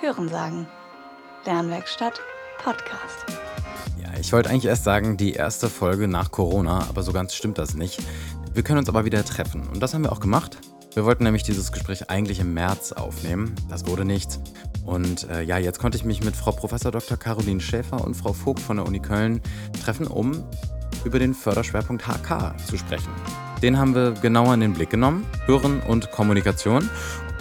Hören sagen. Lernwerkstatt Podcast. Ja, ich wollte eigentlich erst sagen, die erste Folge nach Corona, aber so ganz stimmt das nicht. Wir können uns aber wieder treffen und das haben wir auch gemacht. Wir wollten nämlich dieses Gespräch eigentlich im März aufnehmen. Das wurde nichts. Und äh, ja, jetzt konnte ich mich mit Frau Prof. Dr. Caroline Schäfer und Frau Vogt von der Uni Köln treffen, um über den Förderschwerpunkt HK zu sprechen. Den haben wir genauer in den Blick genommen. Hören und Kommunikation.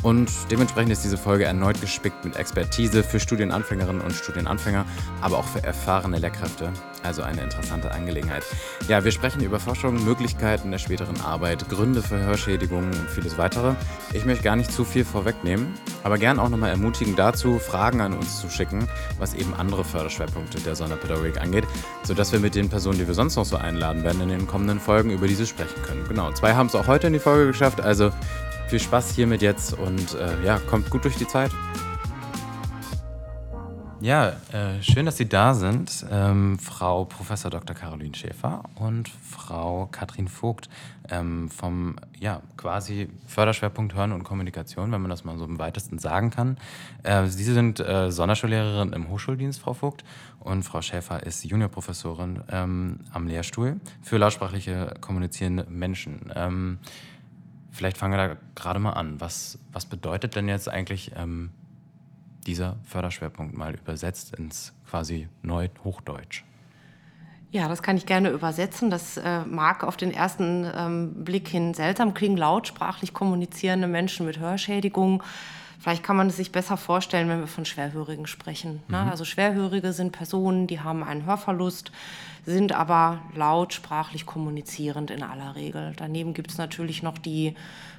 Und dementsprechend ist diese Folge erneut gespickt mit Expertise für Studienanfängerinnen und Studienanfänger, aber auch für erfahrene Lehrkräfte. Also eine interessante Angelegenheit. Ja, wir sprechen über Forschung, Möglichkeiten der späteren Arbeit, Gründe für Hörschädigungen und vieles weitere. Ich möchte gar nicht zu viel vorwegnehmen, aber gern auch nochmal ermutigen dazu, Fragen an uns zu schicken, was eben andere Förderschwerpunkte der Sonderpädagogik angeht, sodass wir mit den Personen, die wir sonst noch so einladen werden, in den kommenden Folgen über diese sprechen können. Genau, zwei haben es auch heute in die Folge geschafft, also viel Spaß hiermit jetzt und äh, ja, kommt gut durch die Zeit. Ja, äh, schön, dass Sie da sind, ähm, Frau Prof. Dr. Caroline Schäfer und Frau Katrin Vogt ähm, vom ja, quasi Förderschwerpunkt Hören und Kommunikation, wenn man das mal so im weitesten sagen kann. Äh, Sie sind äh, Sonderschullehrerin im Hochschuldienst, Frau Vogt, und Frau Schäfer ist Juniorprofessorin ähm, am Lehrstuhl für lautsprachliche kommunizierende Menschen. Ähm, Vielleicht fangen wir da gerade mal an. Was, was bedeutet denn jetzt eigentlich ähm, dieser Förderschwerpunkt mal übersetzt ins quasi Neu-Hochdeutsch? Ja, das kann ich gerne übersetzen. Das äh, mag auf den ersten ähm, Blick hin seltsam klingen, lautsprachlich kommunizierende Menschen mit Hörschädigung. Vielleicht kann man es sich besser vorstellen, wenn wir von Schwerhörigen sprechen. Ne? Mhm. Also Schwerhörige sind Personen, die haben einen Hörverlust, sind aber lautsprachlich kommunizierend in aller Regel. Daneben gibt es natürlich noch die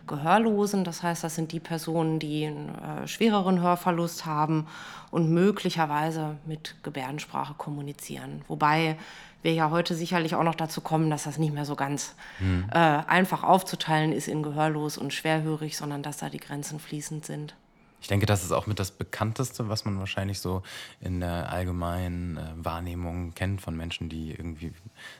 Gehörlosen, das heißt, das sind die Personen, die einen äh, schwereren Hörverlust haben und möglicherweise mit Gebärdensprache kommunizieren. Wobei wir ja heute sicherlich auch noch dazu kommen, dass das nicht mehr so ganz mhm. äh, einfach aufzuteilen ist in gehörlos und schwerhörig, sondern dass da die Grenzen fließend sind. Ich denke, das ist auch mit das Bekannteste, was man wahrscheinlich so in der allgemeinen äh, Wahrnehmung kennt von Menschen, die irgendwie,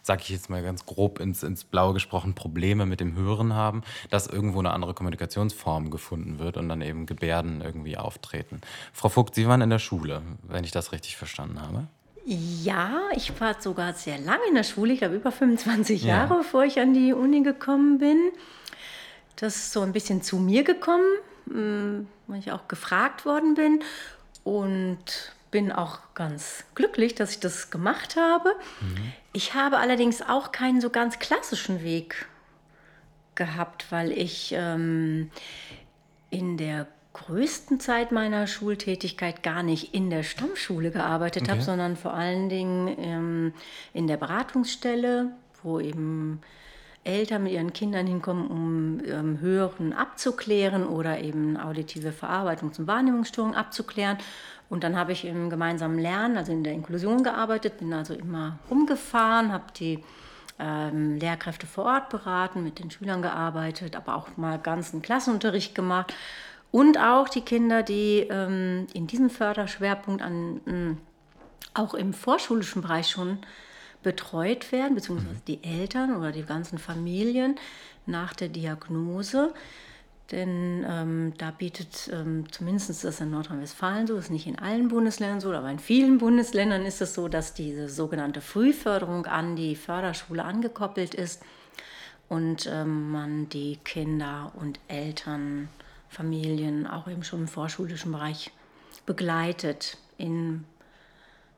sag ich jetzt mal ganz grob ins, ins Blaue gesprochen, Probleme mit dem Hören haben, dass irgendwo eine andere Kommunikationsform gefunden wird und dann eben Gebärden irgendwie auftreten. Frau Vogt, Sie waren in der Schule, wenn ich das richtig verstanden habe. Ja, ich war sogar sehr lange in der Schule, ich glaube über 25 ja. Jahre, bevor ich an die Uni gekommen bin. Das ist so ein bisschen zu mir gekommen hm, weil ich auch gefragt worden bin und bin auch ganz glücklich, dass ich das gemacht habe. Mhm. Ich habe allerdings auch keinen so ganz klassischen Weg gehabt, weil ich ähm, in der größten Zeit meiner Schultätigkeit gar nicht in der Stammschule gearbeitet okay. habe, sondern vor allen Dingen ähm, in der Beratungsstelle, wo eben Eltern mit ihren Kindern hinkommen, um ähm, Hören abzuklären oder eben auditive Verarbeitung zum Wahrnehmungsstörungen abzuklären. Und dann habe ich im gemeinsamen Lernen, also in der Inklusion gearbeitet, bin also immer rumgefahren, habe die ähm, Lehrkräfte vor Ort beraten, mit den Schülern gearbeitet, aber auch mal ganzen Klassenunterricht gemacht. Und auch die Kinder, die ähm, in diesem Förderschwerpunkt an, äh, auch im vorschulischen Bereich schon betreut werden, beziehungsweise mhm. die Eltern oder die ganzen Familien nach der Diagnose. Denn ähm, da bietet ähm, zumindest das in Nordrhein-Westfalen so, ist nicht in allen Bundesländern so, aber in vielen Bundesländern ist es so, dass diese sogenannte Frühförderung an die Förderschule angekoppelt ist und ähm, man die Kinder und Eltern, Familien auch eben schon im vorschulischen Bereich begleitet in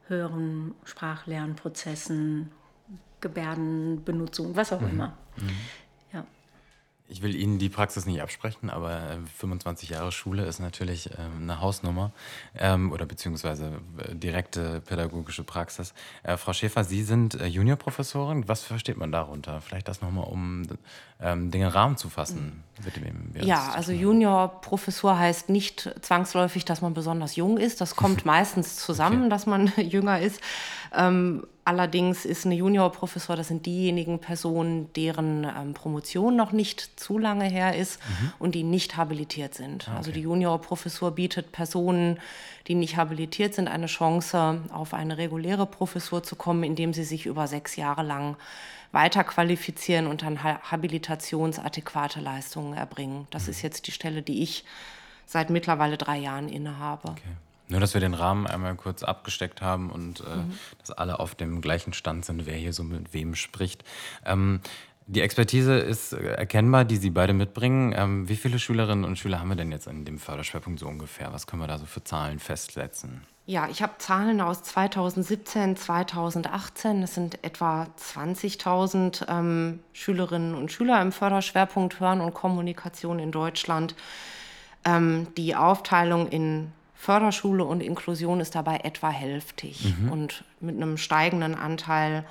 höheren Sprachlernprozessen, Gebärdenbenutzung, was auch mhm. immer. Mhm. Ich will Ihnen die Praxis nicht absprechen, aber 25 äh, Jahre Schule ist natürlich ähm, eine Hausnummer ähm, oder beziehungsweise äh, direkte pädagogische Praxis. Äh, Frau Schäfer, Sie sind Juniorprofessorin. Was versteht man darunter? Vielleicht das nochmal, um ähm, Dinge Rahmen zu fassen. Mit dem ja, also Juniorprofessor heißt nicht zwangsläufig, dass man besonders jung ist. Das kommt meistens zusammen, okay. dass man jünger ist. Ähm, allerdings ist eine Juniorprofessor, das sind diejenigen Personen, deren ähm, Promotion noch nicht zu lange her ist mhm. und die nicht habilitiert sind. Ah, also okay. Also die Juniorprofessur bietet Personen, die nicht habilitiert sind, eine Chance, auf eine reguläre Professur zu kommen, indem sie sich über sechs Jahre lang weiterqualifizieren und dann habilitationsadäquate Leistungen erbringen. Das mhm. ist jetzt die Stelle, die ich seit mittlerweile drei Jahren innehabe. Okay. Nur, dass wir den Rahmen einmal kurz abgesteckt haben und äh, mhm. dass alle auf dem gleichen Stand sind, wer hier so mit wem spricht. Ähm, die Expertise ist erkennbar, die Sie beide mitbringen. Ähm, wie viele Schülerinnen und Schüler haben wir denn jetzt in dem Förderschwerpunkt so ungefähr? Was können wir da so für Zahlen festsetzen? Ja, ich habe Zahlen aus 2017, 2018. Es sind etwa 20.000 ähm, Schülerinnen und Schüler im Förderschwerpunkt Hören und Kommunikation in Deutschland. Ähm, die Aufteilung in Förderschule und Inklusion ist dabei etwa hälftig mhm. und mit einem steigenden Anteil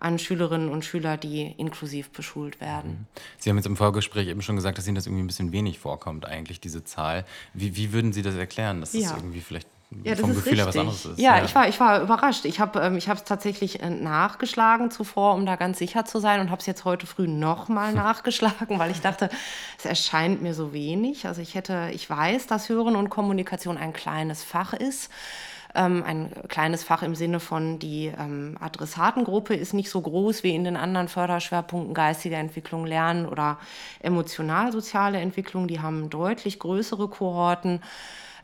an Schülerinnen und Schülern, die inklusiv beschult werden. Mhm. Sie haben jetzt im Vorgespräch eben schon gesagt, dass Ihnen das irgendwie ein bisschen wenig vorkommt, eigentlich, diese Zahl. Wie, wie würden Sie das erklären, dass ja. das irgendwie vielleicht ja, vom Gefühl her was anderes ist. Ja, ja, ich war, ich war überrascht. Ich habe ähm, es tatsächlich äh, nachgeschlagen zuvor, um da ganz sicher zu sein und habe es jetzt heute früh nochmal nachgeschlagen, weil ich dachte, es erscheint mir so wenig. Also ich hätte, ich weiß, dass Hören und Kommunikation ein kleines Fach ist. Ähm, ein kleines Fach im Sinne von, die ähm, Adressatengruppe ist nicht so groß wie in den anderen Förderschwerpunkten geistige Entwicklung, Lernen oder emotional-soziale Entwicklung. Die haben deutlich größere Kohorten.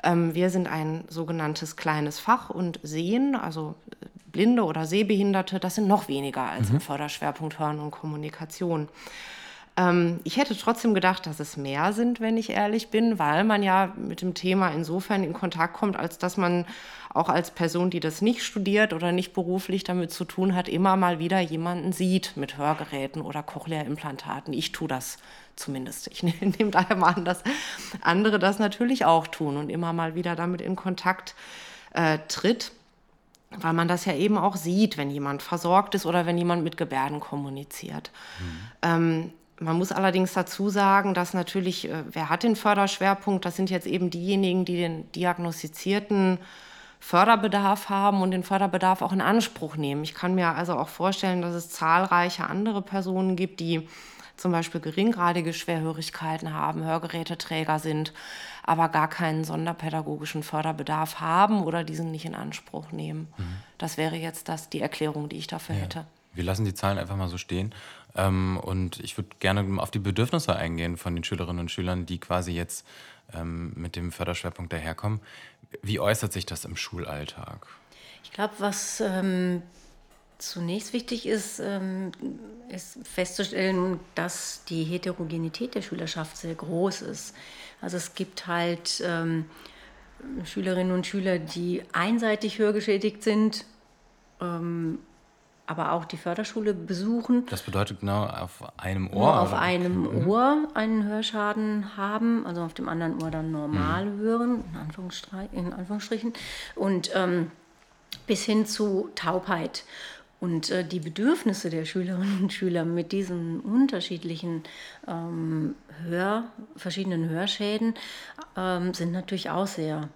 Ähm, wir sind ein sogenanntes kleines Fach und Sehen, also äh, Blinde oder Sehbehinderte, das sind noch weniger als mhm. im Förderschwerpunkt Hören und Kommunikation. Ähm, ich hätte trotzdem gedacht, dass es mehr sind, wenn ich ehrlich bin, weil man ja mit dem Thema insofern in Kontakt kommt, als dass man auch als Person, die das nicht studiert oder nicht beruflich damit zu tun hat, immer mal wieder jemanden sieht mit Hörgeräten oder Cochlea-Implantaten. Ich tue das zumindest. Ich nehme daher mal an, dass andere das natürlich auch tun und immer mal wieder damit in Kontakt äh, tritt weil man das ja eben auch sieht, wenn jemand versorgt ist oder wenn jemand mit Gebärden kommuniziert. Mhm. Ähm, man muss allerdings dazu sagen, dass natürlich, äh, wer hat den Förderschwerpunkt? Das sind jetzt eben diejenigen, die den diagnostizierten Förderbedarf haben und den Förderbedarf auch in Anspruch nehmen. Ich kann mir also auch vorstellen, dass es zahlreiche andere Personen gibt, die zum Beispiel geringgradige Schwerhörigkeiten haben, Hörgeräteträger sind, aber gar keinen sonderpädagogischen Förderbedarf haben oder diesen nicht in Anspruch nehmen. Mhm. Das wäre jetzt das, die Erklärung, die ich dafür ja. hätte. Wir lassen die Zahlen einfach mal so stehen. Ähm, und ich würde gerne auf die Bedürfnisse eingehen von den Schülerinnen und Schülern, die quasi jetzt ähm, mit dem Förderschwerpunkt daherkommen. Wie äußert sich das im Schulalltag? Ich glaube, was ähm, zunächst wichtig ist, ähm, ist festzustellen, dass die Heterogenität der Schülerschaft sehr groß ist. Also es gibt halt ähm, Schülerinnen und Schüler, die einseitig hörgeschädigt sind ähm, aber auch die Förderschule besuchen. Das bedeutet genau auf einem Ohr? Nur auf oder? einem mhm. Ohr einen Hörschaden haben, also auf dem anderen Ohr dann normal mhm. hören, in, Anführungsstrich, in Anführungsstrichen, und bis hin zu Taubheit. Und äh, die Bedürfnisse der Schülerinnen und Schüler mit diesen unterschiedlichen ähm, Hör, verschiedenen Hörschäden ähm, sind natürlich auch sehr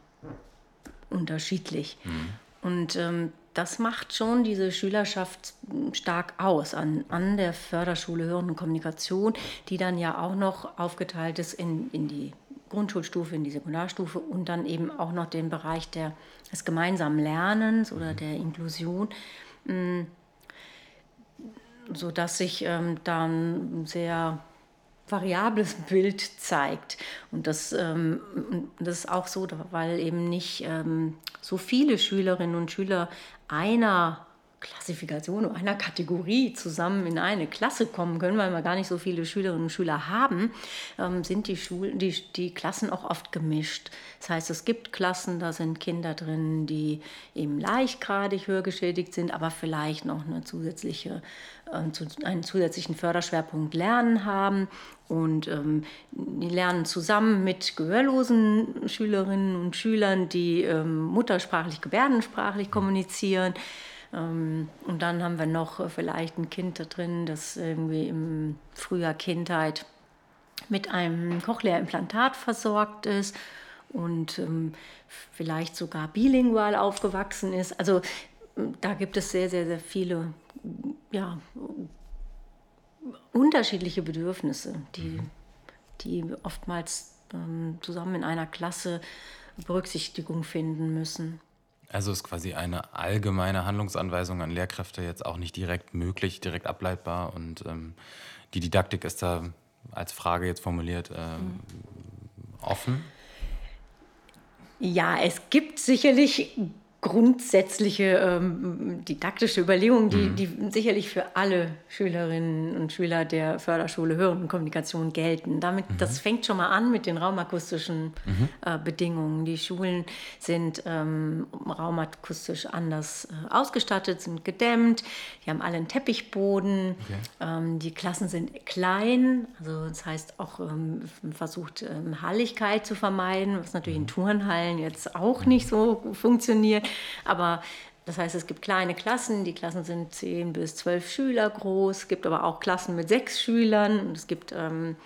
unterschiedlich. Mhm. Und ähm, das macht schon diese Schülerschaft stark aus an, an der Förderschule Hören und Kommunikation, die dann ja auch noch aufgeteilt ist in, in die Grundschulstufe, in die Sekundarstufe und dann eben auch noch den Bereich der, des gemeinsamen Lernens oder der Inklusion, mm, sodass sich ähm, dann sehr variables Bild zeigt. Und das, ähm, das ist auch so, weil eben nicht ähm, so viele Schülerinnen und Schüler einer Klassifikation, einer Kategorie zusammen in eine Klasse kommen können, weil wir gar nicht so viele Schülerinnen und Schüler haben, ähm, sind die, Schul die, die Klassen auch oft gemischt. Das heißt, es gibt Klassen, da sind Kinder drin, die eben leichtgradig hörgeschädigt sind, aber vielleicht noch eine zusätzliche, äh, einen zusätzlichen Förderschwerpunkt Lernen haben. Und ähm, die lernen zusammen mit gehörlosen Schülerinnen und Schülern, die ähm, muttersprachlich, gebärdensprachlich kommunizieren. Ähm, und dann haben wir noch äh, vielleicht ein Kind da drin, das irgendwie im Frühjahr Kindheit mit einem Cochlea-Implantat versorgt ist und ähm, vielleicht sogar bilingual aufgewachsen ist. Also da gibt es sehr, sehr, sehr viele ja, unterschiedliche Bedürfnisse, die, die oftmals ähm, zusammen in einer Klasse Berücksichtigung finden müssen. Also ist quasi eine allgemeine Handlungsanweisung an Lehrkräfte jetzt auch nicht direkt möglich, direkt ableitbar und ähm, die Didaktik ist da als Frage jetzt formuliert äh, mhm. offen? Ja, es gibt sicherlich grundsätzliche ähm, didaktische Überlegungen, die, mhm. die sicherlich für alle Schülerinnen und Schüler der Förderschule Hören und Kommunikation gelten. Damit, mhm. Das fängt schon mal an mit den raumakustischen mhm. äh, Bedingungen. Die Schulen sind ähm, raumakustisch anders äh, ausgestattet, sind gedämmt, die haben alle einen Teppichboden, okay. ähm, die Klassen sind klein, also das heißt auch ähm, versucht ähm, Halligkeit zu vermeiden, was natürlich in mhm. Turnhallen jetzt auch nicht so funktioniert. Aber das heißt, es gibt kleine Klassen, die Klassen sind 10 bis 12 Schüler groß, es gibt aber auch Klassen mit sechs Schülern und es gibt ähm,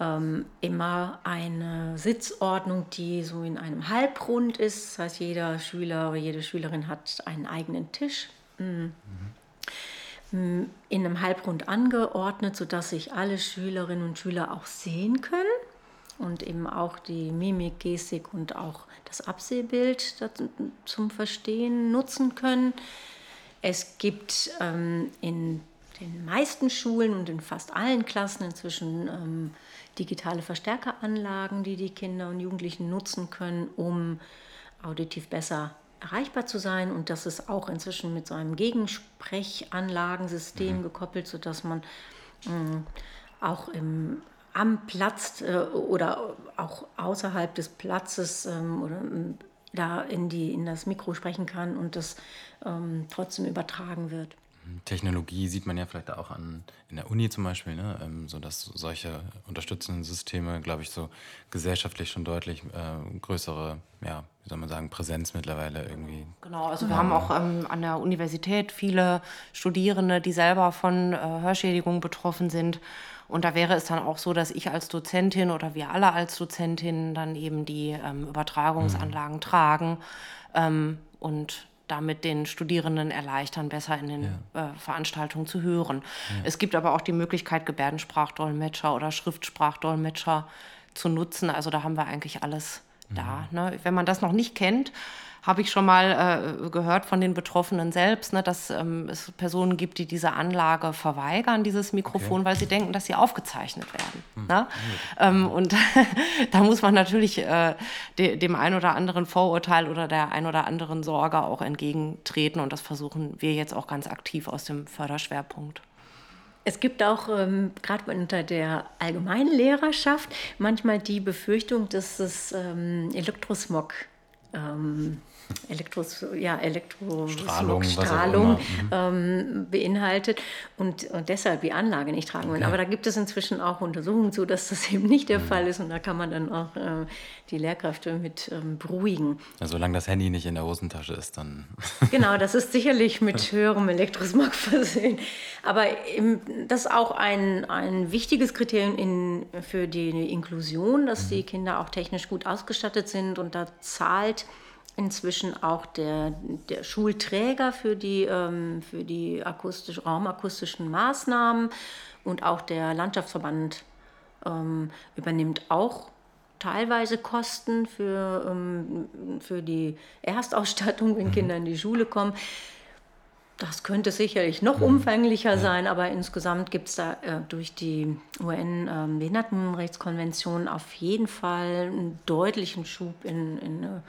ähm, immer eine Sitzordnung, die so in einem Halbrund ist. Das heißt, jeder Schüler oder jede Schülerin hat einen eigenen Tisch. Mhm. In einem Halbrund angeordnet, sodass sich alle Schülerinnen und Schüler auch sehen können und eben auch die Mimik, Gestik und auch das Absehbild zum Verstehen nutzen können. Es gibt ähm, in den meisten Schulen und in fast allen Klassen inzwischen ähm, digitale Verstärkeranlagen, die die Kinder und Jugendlichen nutzen können, um auditiv besser erreichbar zu sein. Und das ist auch inzwischen mit so einem Gegensprechanlagensystem mhm. gekoppelt, sodass man ähm, auch im am Platz äh, oder auch außerhalb des Platzes ähm, oder ähm, da in, die, in das Mikro sprechen kann und das ähm, trotzdem übertragen wird. Technologie sieht man ja vielleicht auch an in der Uni zum Beispiel, ne? ähm, so dass solche unterstützenden Systeme, glaube ich, so gesellschaftlich schon deutlich äh, größere, ja, wie soll man sagen, Präsenz mittlerweile irgendwie. Genau, also wir haben auch ähm, an der Universität viele Studierende, die selber von äh, Hörschädigungen betroffen sind und da wäre es dann auch so, dass ich als Dozentin oder wir alle als Dozentin dann eben die ähm, Übertragungsanlagen mhm. tragen ähm, und damit den Studierenden erleichtern, besser in den ja. äh, Veranstaltungen zu hören. Ja. Es gibt aber auch die Möglichkeit, Gebärdensprachdolmetscher oder Schriftsprachdolmetscher zu nutzen. Also da haben wir eigentlich alles. Da. Ne? Wenn man das noch nicht kennt, habe ich schon mal äh, gehört von den Betroffenen selbst, ne, dass ähm, es Personen gibt, die diese Anlage verweigern, dieses Mikrofon, okay. weil sie denken, dass sie aufgezeichnet werden. Mhm. Ne? Ähm, und da muss man natürlich äh, de dem ein oder anderen Vorurteil oder der ein oder anderen Sorge auch entgegentreten. Und das versuchen wir jetzt auch ganz aktiv aus dem Förderschwerpunkt. Es gibt auch ähm, gerade unter der allgemeinen Lehrerschaft manchmal die Befürchtung, dass es ähm, Elektrosmog ähm, Elektros, ja, Elektrostrahlung Strahlung, mhm. ähm, beinhaltet und, und deshalb die Anlage nicht tragen wollen. Okay. Aber da gibt es inzwischen auch Untersuchungen zu, dass das eben nicht der mhm. Fall ist und da kann man dann auch äh, die Lehrkräfte mit ähm, beruhigen. Ja, solange das Handy nicht in der Hosentasche ist, dann. genau, das ist sicherlich mit höherem Elektrosmog versehen. Aber im, das ist auch ein, ein wichtiges Kriterium in, für die Inklusion, dass mhm. die Kinder auch technisch gut ausgestattet sind und da zahlt inzwischen auch der, der Schulträger für die, ähm, für die akustisch, raumakustischen Maßnahmen und auch der Landschaftsverband ähm, übernimmt auch teilweise Kosten für, ähm, für die Erstausstattung, wenn mhm. Kinder in die Schule kommen. Das könnte sicherlich noch mhm. umfänglicher sein, aber insgesamt gibt es da äh, durch die UN-Behindertenrechtskonvention ähm, auf jeden Fall einen deutlichen Schub in, in eine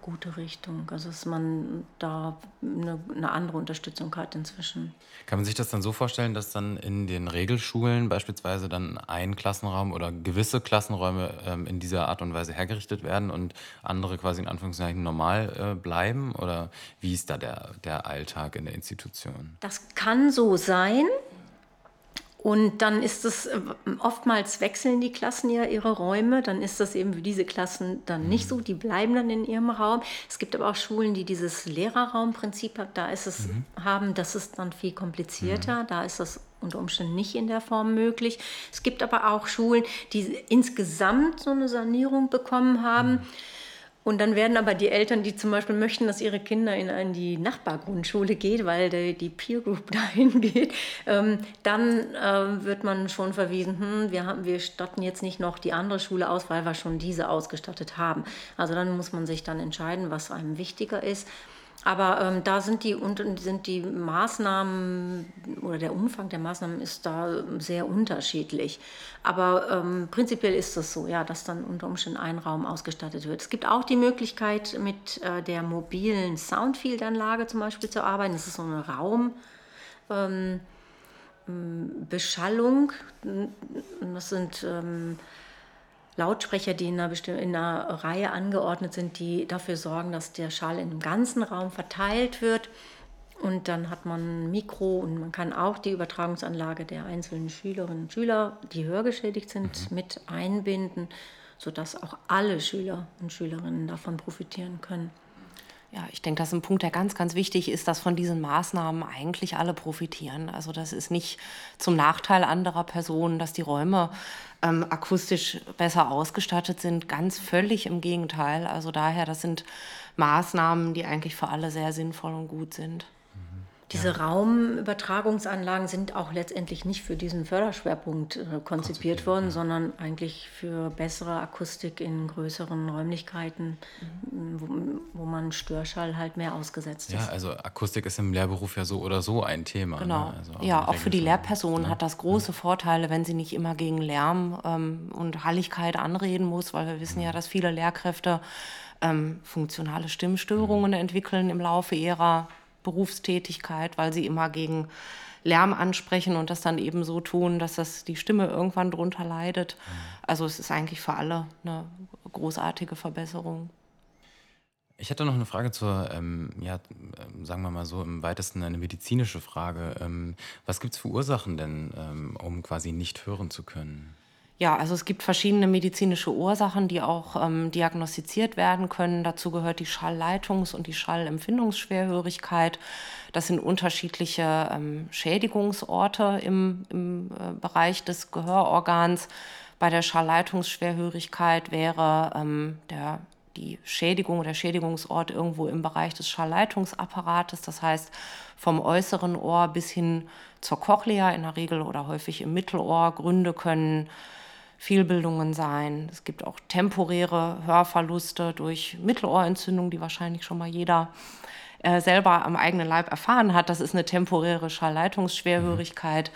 gute Richtung. Also dass man da eine, eine, andere Unterstützung hat inzwischen. Kann man sich das dann so vorstellen, dass dann in den Regelschulen beispielsweise dann ein Klassenraum oder gewisse Klassenräume ähm, in dieser Art und Weise hergerichtet werden und andere quasi in Anführungszeichen normal äh, bleiben? Oder wie ist da der, der Alltag in der Institution? Das kann so sein. Und dann ist es, äh, oftmals wechseln die Klassen ja ihre Räume, dann ist das eben für diese Klassen dann nicht so, die bleiben dann in ihrem Raum. Es gibt aber auch Schulen, die dieses Lehrerraumprinzip haben, da ist es, mhm. haben, das ist dann viel komplizierter, mhm. da ist das unter Umständen nicht in der Form möglich. Es gibt aber auch Schulen, die insgesamt so eine Sanierung bekommen haben. Mhm und dann werden aber die Eltern, die zum Beispiel möchten, dass ihre Kinder in die Nachbargrundschule geht, weil die, die Peer Group dahin geht, ähm, dann äh, wird man schon verwiesen, hm, wir, haben, wir statten jetzt nicht noch die andere Schule aus, weil wir schon diese ausgestattet haben. Also dann muss man sich dann entscheiden, was einem wichtiger ist. Aber ähm, da sind die, sind die Maßnahmen oder der Umfang der Maßnahmen ist da sehr unterschiedlich. Aber ähm, prinzipiell ist es so, ja, dass dann unter Umständen ein Raum ausgestattet wird. Es gibt auch die Möglichkeit, mit äh, der mobilen Soundfield-Anlage zum Beispiel zu arbeiten. Das ist so eine Raumbeschallung. Ähm, das sind ähm, Lautsprecher, die in einer, in einer Reihe angeordnet sind, die dafür sorgen, dass der Schall im ganzen Raum verteilt wird. Und dann hat man ein Mikro und man kann auch die Übertragungsanlage der einzelnen Schülerinnen und Schüler, die hörgeschädigt sind, mhm. mit einbinden, sodass auch alle Schüler und Schülerinnen davon profitieren können. Ja, ich denke, das ist ein Punkt, der ganz, ganz wichtig ist, dass von diesen Maßnahmen eigentlich alle profitieren. Also das ist nicht zum Nachteil anderer Personen, dass die Räume ähm, akustisch besser ausgestattet sind. Ganz völlig im Gegenteil. Also daher, das sind Maßnahmen, die eigentlich für alle sehr sinnvoll und gut sind. Diese ja. Raumübertragungsanlagen sind auch letztendlich nicht für diesen Förderschwerpunkt äh, konzipiert worden, ja. sondern eigentlich für bessere Akustik in größeren Räumlichkeiten, mhm. wo, wo, man Störschall halt mehr ausgesetzt ist. Ja, also Akustik ist im Lehrberuf ja so oder so ein Thema. Ne? Genau. Ne? Also auch ja, auch für die Lehrperson ne? hat das große Vorteile, wenn sie nicht immer gegen Lärm ähm, und Halligkeit anreden muss, weil wir wissen mhm. ja, dass viele Lehrkräfte ähm, funktionale Stimmstörungen mhm. entwickeln im Laufe ihrer Berufstätigkeit, weil sie immer gegen Lärm ansprechen und das dann eben so tun, dass das die Stimme irgendwann drunter leidet. Mhm. Also es ist eigentlich für alle eine großartige Verbesserung. Ich hätte noch eine Frage zur, ähm, ja, ähm, sagen wir mal so, im weitesten eine medizinische Frage. Ähm, was gibt es für Ursachen denn, ähm, um quasi nicht hören zu können? Ja, also es gibt verschiedene medizinische Ursachen, die auch ähm, diagnostiziert werden können. Dazu gehört die Schallleitungs- und die Schallempfindungsschwerhörigkeit. Das sind unterschiedliche ähm, Schädigungsorte im, im äh, Bereich des Gehörorgans. Bei der Schallleitungsschwerhörigkeit wäre ähm, der, die Schädigung oder Schädigungsort irgendwo im Bereich des Schallleitungsapparates, das heißt vom äußeren Ohr bis hin zur Cochlea in der Regel oder häufig im Mittelohr. Gründe können Fehlbildungen sein. Es gibt auch temporäre Hörverluste durch Mittelohrentzündung, die wahrscheinlich schon mal jeder äh, selber am eigenen Leib erfahren hat. Das ist eine temporäre Schallleitungsschwerhörigkeit.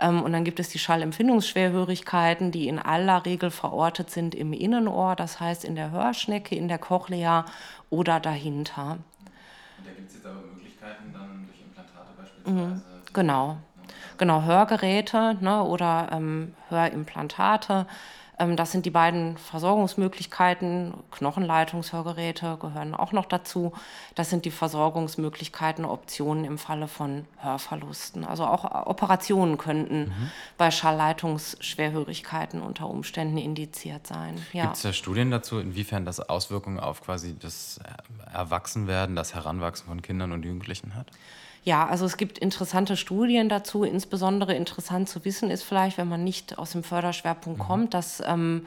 Mhm. Ähm, und dann gibt es die Schallempfindungsschwerhörigkeiten, die in aller Regel verortet sind im Innenohr, das heißt in der Hörschnecke, in der Cochlea oder dahinter. Und da gibt es jetzt aber Möglichkeiten dann durch Implantate beispielsweise? Mhm, genau genau, Hörgeräte ne, oder ähm, Hörimplantate. Ähm, das sind die beiden Versorgungsmöglichkeiten. Knochenleitungshörgeräte gehören auch noch dazu. Das sind die Versorgungsmöglichkeiten, Optionen im Falle von Hörverlusten. Also auch Operationen könnten mhm. bei Schallleitungsschwerhörigkeiten unter Umständen indiziert sein. Ja. Gibt es da Studien dazu, inwiefern das Auswirkungen auf quasi das Erwachsenwerden, das Heranwachsen von Kindern und Jugendlichen hat? Ja, also es gibt interessante Studien dazu. Insbesondere interessant zu wissen ist vielleicht, wenn man nicht aus dem Förderschwerpunkt mhm. kommt, dass ähm,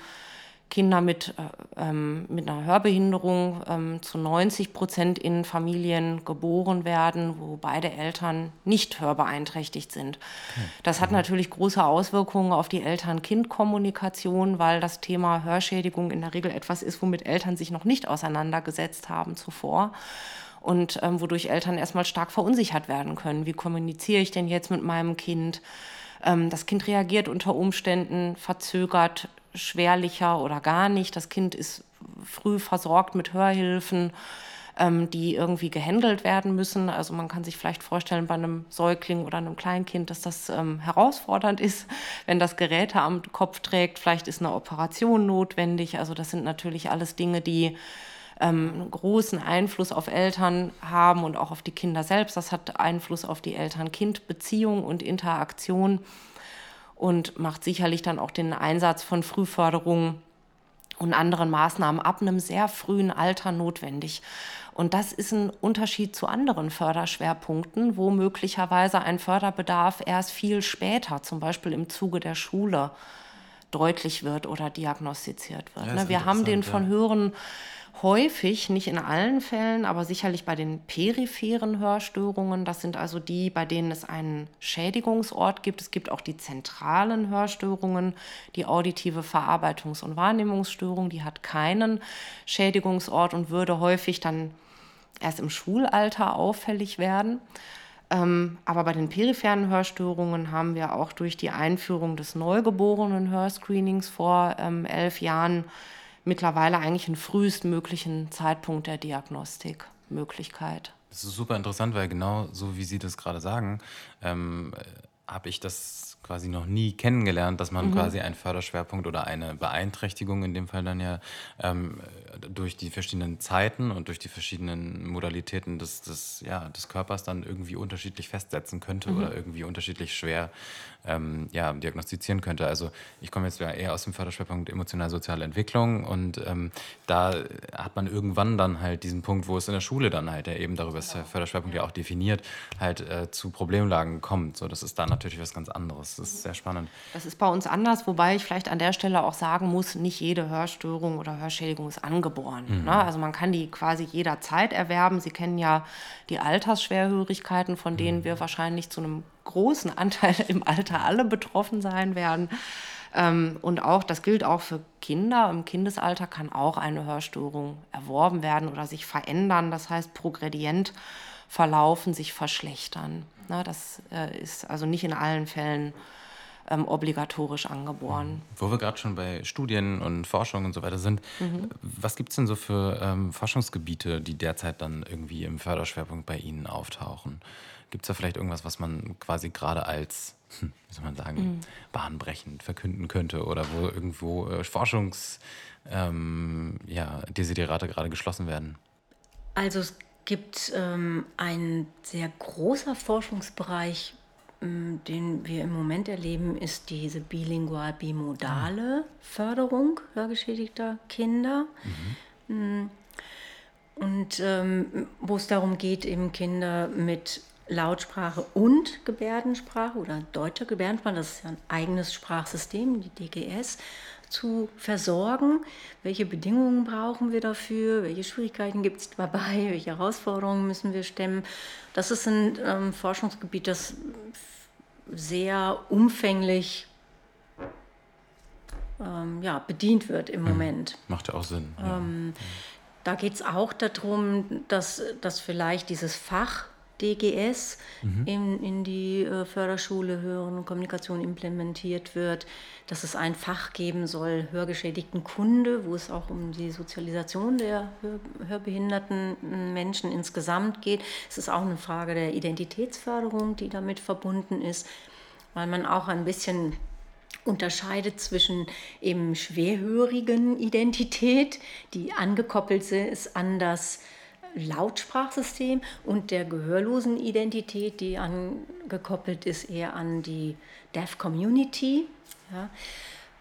Kinder mit, äh, ähm, mit einer Hörbehinderung ähm, zu 90 Prozent in Familien geboren werden, wo beide Eltern nicht hörbeeinträchtigt sind. Okay. Das hat mhm. natürlich große Auswirkungen auf die Eltern-Kind-Kommunikation, weil das Thema Hörschädigung in der Regel etwas ist, womit Eltern sich noch nicht auseinandergesetzt haben zuvor und ähm, wodurch Eltern erstmal stark verunsichert werden können. Wie kommuniziere ich denn jetzt mit meinem Kind? Ähm, das Kind reagiert unter Umständen verzögert, schwerlicher oder gar nicht. Das Kind ist früh versorgt mit Hörhilfen ähm, die irgendwie gehandelt werden müssen. Also man kann sich vielleicht vorstellen bei einem Säugling oder einem Kleinkind, dass das ähm, herausfordernd ist, wenn das Geräte am Kopf trägt. Vielleicht ist eine Operation notwendig. Also das sind natürlich alles Dinge, die ähm, großen Einfluss auf Eltern haben und auch auf die Kinder selbst. Das hat Einfluss auf die Eltern-Kind-Beziehung und Interaktion und macht sicherlich dann auch den Einsatz von Frühförderung und anderen Maßnahmen ab einem sehr frühen Alter notwendig. Und das ist ein Unterschied zu anderen Förderschwerpunkten, wo möglicherweise ein Förderbedarf erst viel später, zum Beispiel im Zuge der Schule, deutlich wird oder diagnostiziert wird. Ja, Wir haben den von höheren häufig, nicht in allen Fällen, aber sicherlich bei den peripheren Hörstörungen. Das sind also die, bei denen es einen Schädigungsort gibt. Es gibt auch die zentralen Hörstörungen, die auditive Verarbeitungs- und Wahrnehmungsstörung, die hat keinen Schädigungsort und würde häufig dann erst im Schulalter auffällig werden. Ähm, aber bei den peripheren Hörstörungen haben wir auch durch die Einführung des neugeborenen Hörscreenings vor ähm, elf Jahren mittlerweile eigentlich einen frühestmöglichen Zeitpunkt der Diagnostikmöglichkeit. Das ist super interessant, weil genau so wie Sie das gerade sagen, ähm, habe ich das quasi noch nie kennengelernt, dass man mhm. quasi einen Förderschwerpunkt oder eine Beeinträchtigung in dem Fall dann ja ähm, durch die verschiedenen Zeiten und durch die verschiedenen Modalitäten des, des, ja, des Körpers dann irgendwie unterschiedlich festsetzen könnte mhm. oder irgendwie unterschiedlich schwer ähm, ja, diagnostizieren könnte. Also ich komme jetzt eher aus dem Förderschwerpunkt emotional-soziale Entwicklung und ähm, da hat man irgendwann dann halt diesen Punkt, wo es in der Schule dann halt, der eben darüber ist der Förderschwerpunkt ja auch definiert, halt äh, zu Problemlagen kommt. So, das ist dann natürlich was ganz anderes. Das ist sehr spannend. Das ist bei uns anders, wobei ich vielleicht an der Stelle auch sagen muss, nicht jede Hörstörung oder Hörschädigung ist angeboren. Mhm. Ne? Also man kann die quasi jederzeit erwerben. Sie kennen ja die Altersschwerhörigkeiten, von denen mhm. wir wahrscheinlich zu einem großen Anteil im Alter alle betroffen sein werden. Ähm, und auch, das gilt auch für Kinder. Im Kindesalter kann auch eine Hörstörung erworben werden oder sich verändern. Das heißt, progredient verlaufen, sich verschlechtern. Na, das äh, ist also nicht in allen Fällen ähm, obligatorisch angeboren. Wo wir gerade schon bei Studien und Forschung und so weiter sind, mhm. was gibt es denn so für ähm, Forschungsgebiete, die derzeit dann irgendwie im Förderschwerpunkt bei Ihnen auftauchen? Gibt es da vielleicht irgendwas, was man quasi gerade als, hm, wie soll man sagen, mhm. bahnbrechend verkünden könnte oder wo irgendwo äh, Forschungs- ähm, ja, Desiderate gerade geschlossen werden? Also es gibt ähm, ein sehr großer Forschungsbereich, den wir im Moment erleben, ist diese bilingual-bimodale Förderung hörgeschädigter Kinder. Mhm. Und ähm, wo es darum geht, eben Kinder mit Lautsprache und Gebärdensprache oder deutscher Gebärdensprache, das ist ja ein eigenes Sprachsystem, die DGS, zu versorgen. Welche Bedingungen brauchen wir dafür? Welche Schwierigkeiten gibt es dabei? Welche Herausforderungen müssen wir stemmen? Das ist ein ähm, Forschungsgebiet, das sehr umfänglich ähm, ja, bedient wird im hm, Moment. Macht ja auch Sinn. Ähm, da geht es auch darum, dass, dass vielleicht dieses Fach DGS mhm. in, in die äh, Förderschule Hören und Kommunikation implementiert wird, dass es ein Fach geben soll, hörgeschädigten Kunde, wo es auch um die Sozialisation der hör, hörbehinderten Menschen insgesamt geht. Es ist auch eine Frage der Identitätsförderung, die damit verbunden ist, weil man auch ein bisschen unterscheidet zwischen eben schwerhörigen Identität, die angekoppelt ist an das Lautsprachsystem und der gehörlosen Identität, die angekoppelt ist eher an die Deaf Community. Ja.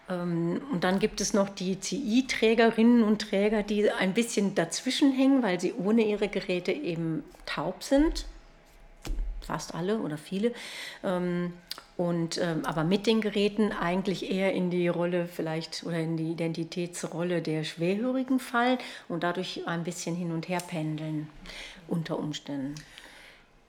Ähm, und dann gibt es noch die CI-Trägerinnen und Träger, die ein bisschen dazwischen hängen, weil sie ohne ihre Geräte eben taub sind. Fast alle oder viele. Und ähm, aber mit den Geräten eigentlich eher in die Rolle vielleicht oder in die Identitätsrolle der Schwerhörigen fallen und dadurch ein bisschen hin und her pendeln unter Umständen.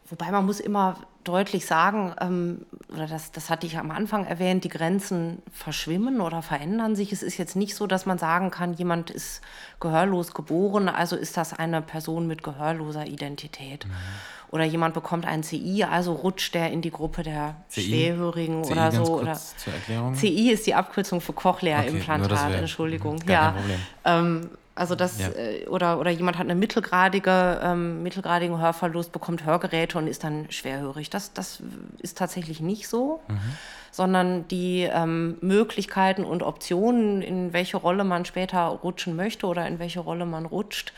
Wobei man muss immer deutlich sagen, ähm, oder das, das hatte ich am Anfang erwähnt, die Grenzen verschwimmen oder verändern sich. Es ist jetzt nicht so, dass man sagen kann, jemand ist gehörlos geboren, also ist das eine Person mit gehörloser Identität. Mhm oder jemand bekommt ein CI, also rutscht der in die Gruppe der CI? Schwerhörigen CI oder so. Oder CI ist die Abkürzung für Cochlea-Implantat, okay, Entschuldigung. ja. Ähm, also das ja. äh, oder oder jemand hat eine mittelgradige ähm, mittelgradigen Hörverlust, bekommt Hörgeräte und ist dann schwerhörig. Das das ist tatsächlich nicht so. Mhm sondern die ähm, Möglichkeiten und Optionen, in welche Rolle man später rutschen möchte oder in welche Rolle man rutscht,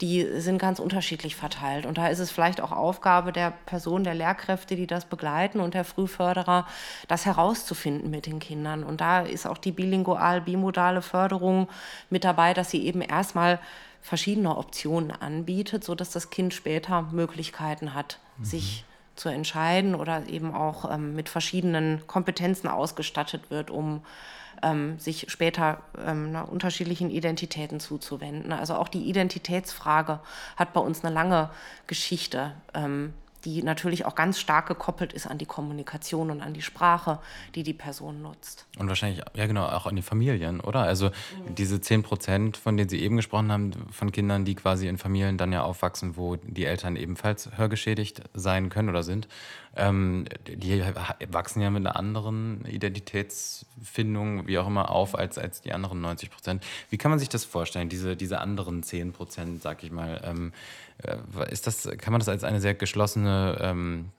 die sind ganz unterschiedlich verteilt. Und da ist es vielleicht auch Aufgabe der Person, der Lehrkräfte, die das begleiten und der Frühförderer, das herauszufinden mit den Kindern. Und da ist auch die bilingual-bimodale Förderung mit dabei, dass sie eben erstmal verschiedene Optionen anbietet, sodass das Kind später Möglichkeiten hat, mhm. sich zu entscheiden oder eben auch ähm, mit verschiedenen Kompetenzen ausgestattet wird, um ähm, sich später ähm, unterschiedlichen Identitäten zuzuwenden. Also auch die Identitätsfrage hat bei uns eine lange Geschichte. Ähm, die natürlich auch ganz stark gekoppelt ist an die Kommunikation und an die Sprache, die die Person nutzt. Und wahrscheinlich, ja genau, auch an die Familien, oder? Also mhm. diese 10 Prozent, von denen Sie eben gesprochen haben, von Kindern, die quasi in Familien dann ja aufwachsen, wo die Eltern ebenfalls hörgeschädigt sein können oder sind, ähm, die wachsen ja mit einer anderen Identitätsfindung, wie auch immer, auf als, als die anderen 90 Prozent. Wie kann man sich das vorstellen, diese, diese anderen 10 Prozent, sag ich mal? Ähm, äh, ist das, kann man das als eine sehr geschlossene ähm,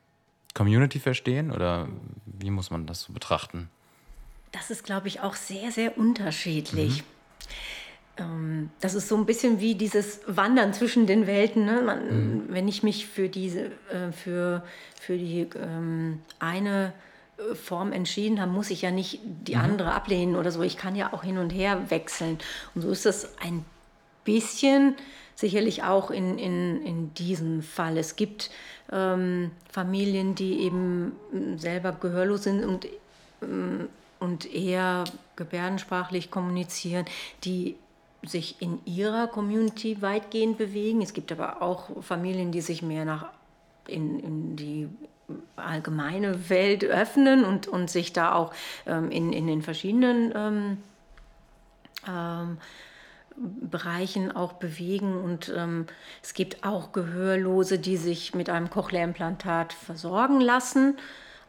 Community verstehen oder wie muss man das so betrachten? Das ist, glaube ich, auch sehr, sehr unterschiedlich. Mhm. Ähm, das ist so ein bisschen wie dieses Wandern zwischen den Welten. Ne? Man, mhm. Wenn ich mich für diese, äh, für, für die ähm, eine äh, Form entschieden habe, muss ich ja nicht die mhm. andere ablehnen oder so. Ich kann ja auch hin und her wechseln. Und so ist das ein bisschen sicherlich auch in, in, in diesem Fall. Es gibt ähm, Familien, die eben mm, selber gehörlos sind und, ähm, und eher gebärdensprachlich kommunizieren, die sich in ihrer Community weitgehend bewegen. Es gibt aber auch Familien, die sich mehr nach in, in die allgemeine Welt öffnen und, und sich da auch ähm, in, in den verschiedenen ähm, ähm, Bereichen auch bewegen. Und ähm, es gibt auch Gehörlose, die sich mit einem Cochlea-Implantat versorgen lassen,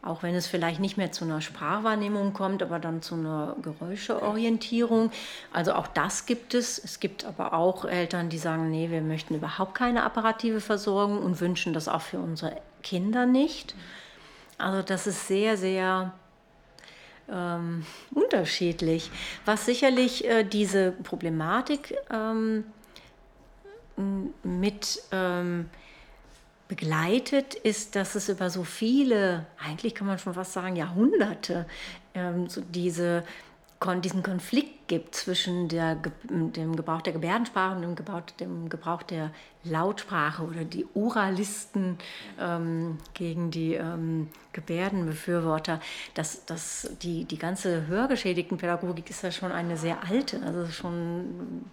auch wenn es vielleicht nicht mehr zu einer Sprachwahrnehmung kommt, aber dann zu einer Geräuscheorientierung. Also auch das gibt es. Es gibt aber auch Eltern, die sagen, nee, wir möchten überhaupt keine apparative Versorgung und wünschen das auch für unsere Kinder nicht. Also das ist sehr, sehr ähm, unterschiedlich. Was sicherlich äh, diese Problematik ähm, mit ähm, begleitet, ist, dass es über so viele, eigentlich kann man schon fast sagen, Jahrhunderte, ähm, so diese diesen Konflikt gibt zwischen der, dem Gebrauch der Gebärdensprache und dem Gebrauch, dem Gebrauch der Lautsprache oder die Oralisten ähm, gegen die ähm, Gebärdenbefürworter. Das, das, die, die ganze hörgeschädigten Pädagogik ist ja schon eine sehr alte, also schon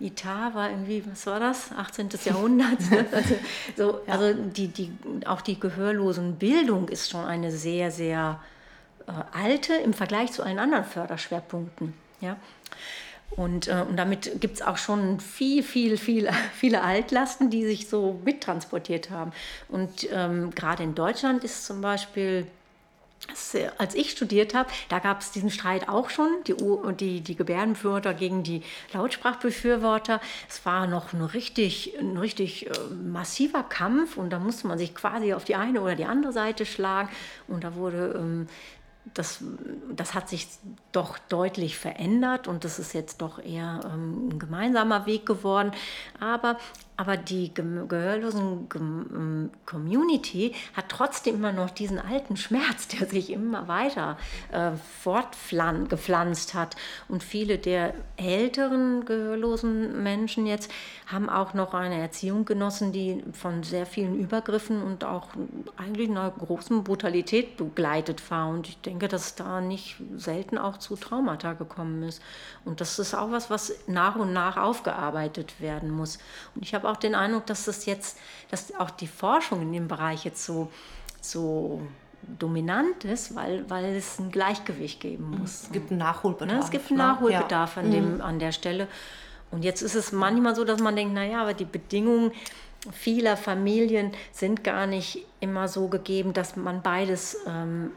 Itar war irgendwie, was war das? 18. Jahrhundert. Ne? Also, so, also die, die, auch die Gehörlosenbildung ist schon eine sehr, sehr alte im Vergleich zu allen anderen Förderschwerpunkten. Ja? Und, äh, und damit gibt es auch schon viel, viel, viel, viele Altlasten, die sich so mittransportiert haben. Und ähm, gerade in Deutschland ist zum Beispiel als ich studiert habe, da gab es diesen Streit auch schon, die, die, die Gebärdenbefürworter gegen die Lautsprachbefürworter. Es war noch ein richtig, ein richtig äh, massiver Kampf und da musste man sich quasi auf die eine oder die andere Seite schlagen und da wurde ähm, das, das hat sich doch deutlich verändert und das ist jetzt doch eher ähm, ein gemeinsamer Weg geworden. Aber aber die gehörlosen ähm, Community hat trotzdem immer noch diesen alten Schmerz, der sich immer weiter äh, fortgepflanzt hat. Und viele der älteren gehörlosen Menschen jetzt haben auch noch eine Erziehung genossen, die von sehr vielen Übergriffen und auch eigentlich einer großen Brutalität begleitet war. Und ich denke, dass da nicht selten auch zu Traumata gekommen ist. Und das ist auch was, was nach und nach aufgearbeitet werden muss. Und ich habe habe auch den Eindruck, dass das jetzt, dass auch die Forschung in dem Bereich jetzt so, so dominant ist, weil, weil es ein Gleichgewicht geben mhm. muss. Es gibt einen Nachholbedarf. Ne? Es gibt einen ne? Nachholbedarf ja. an, dem, mhm. an der Stelle. Und jetzt ist es manchmal so, dass man denkt, naja, aber die Bedingungen vieler Familien sind gar nicht immer so gegeben, dass man beides ähm,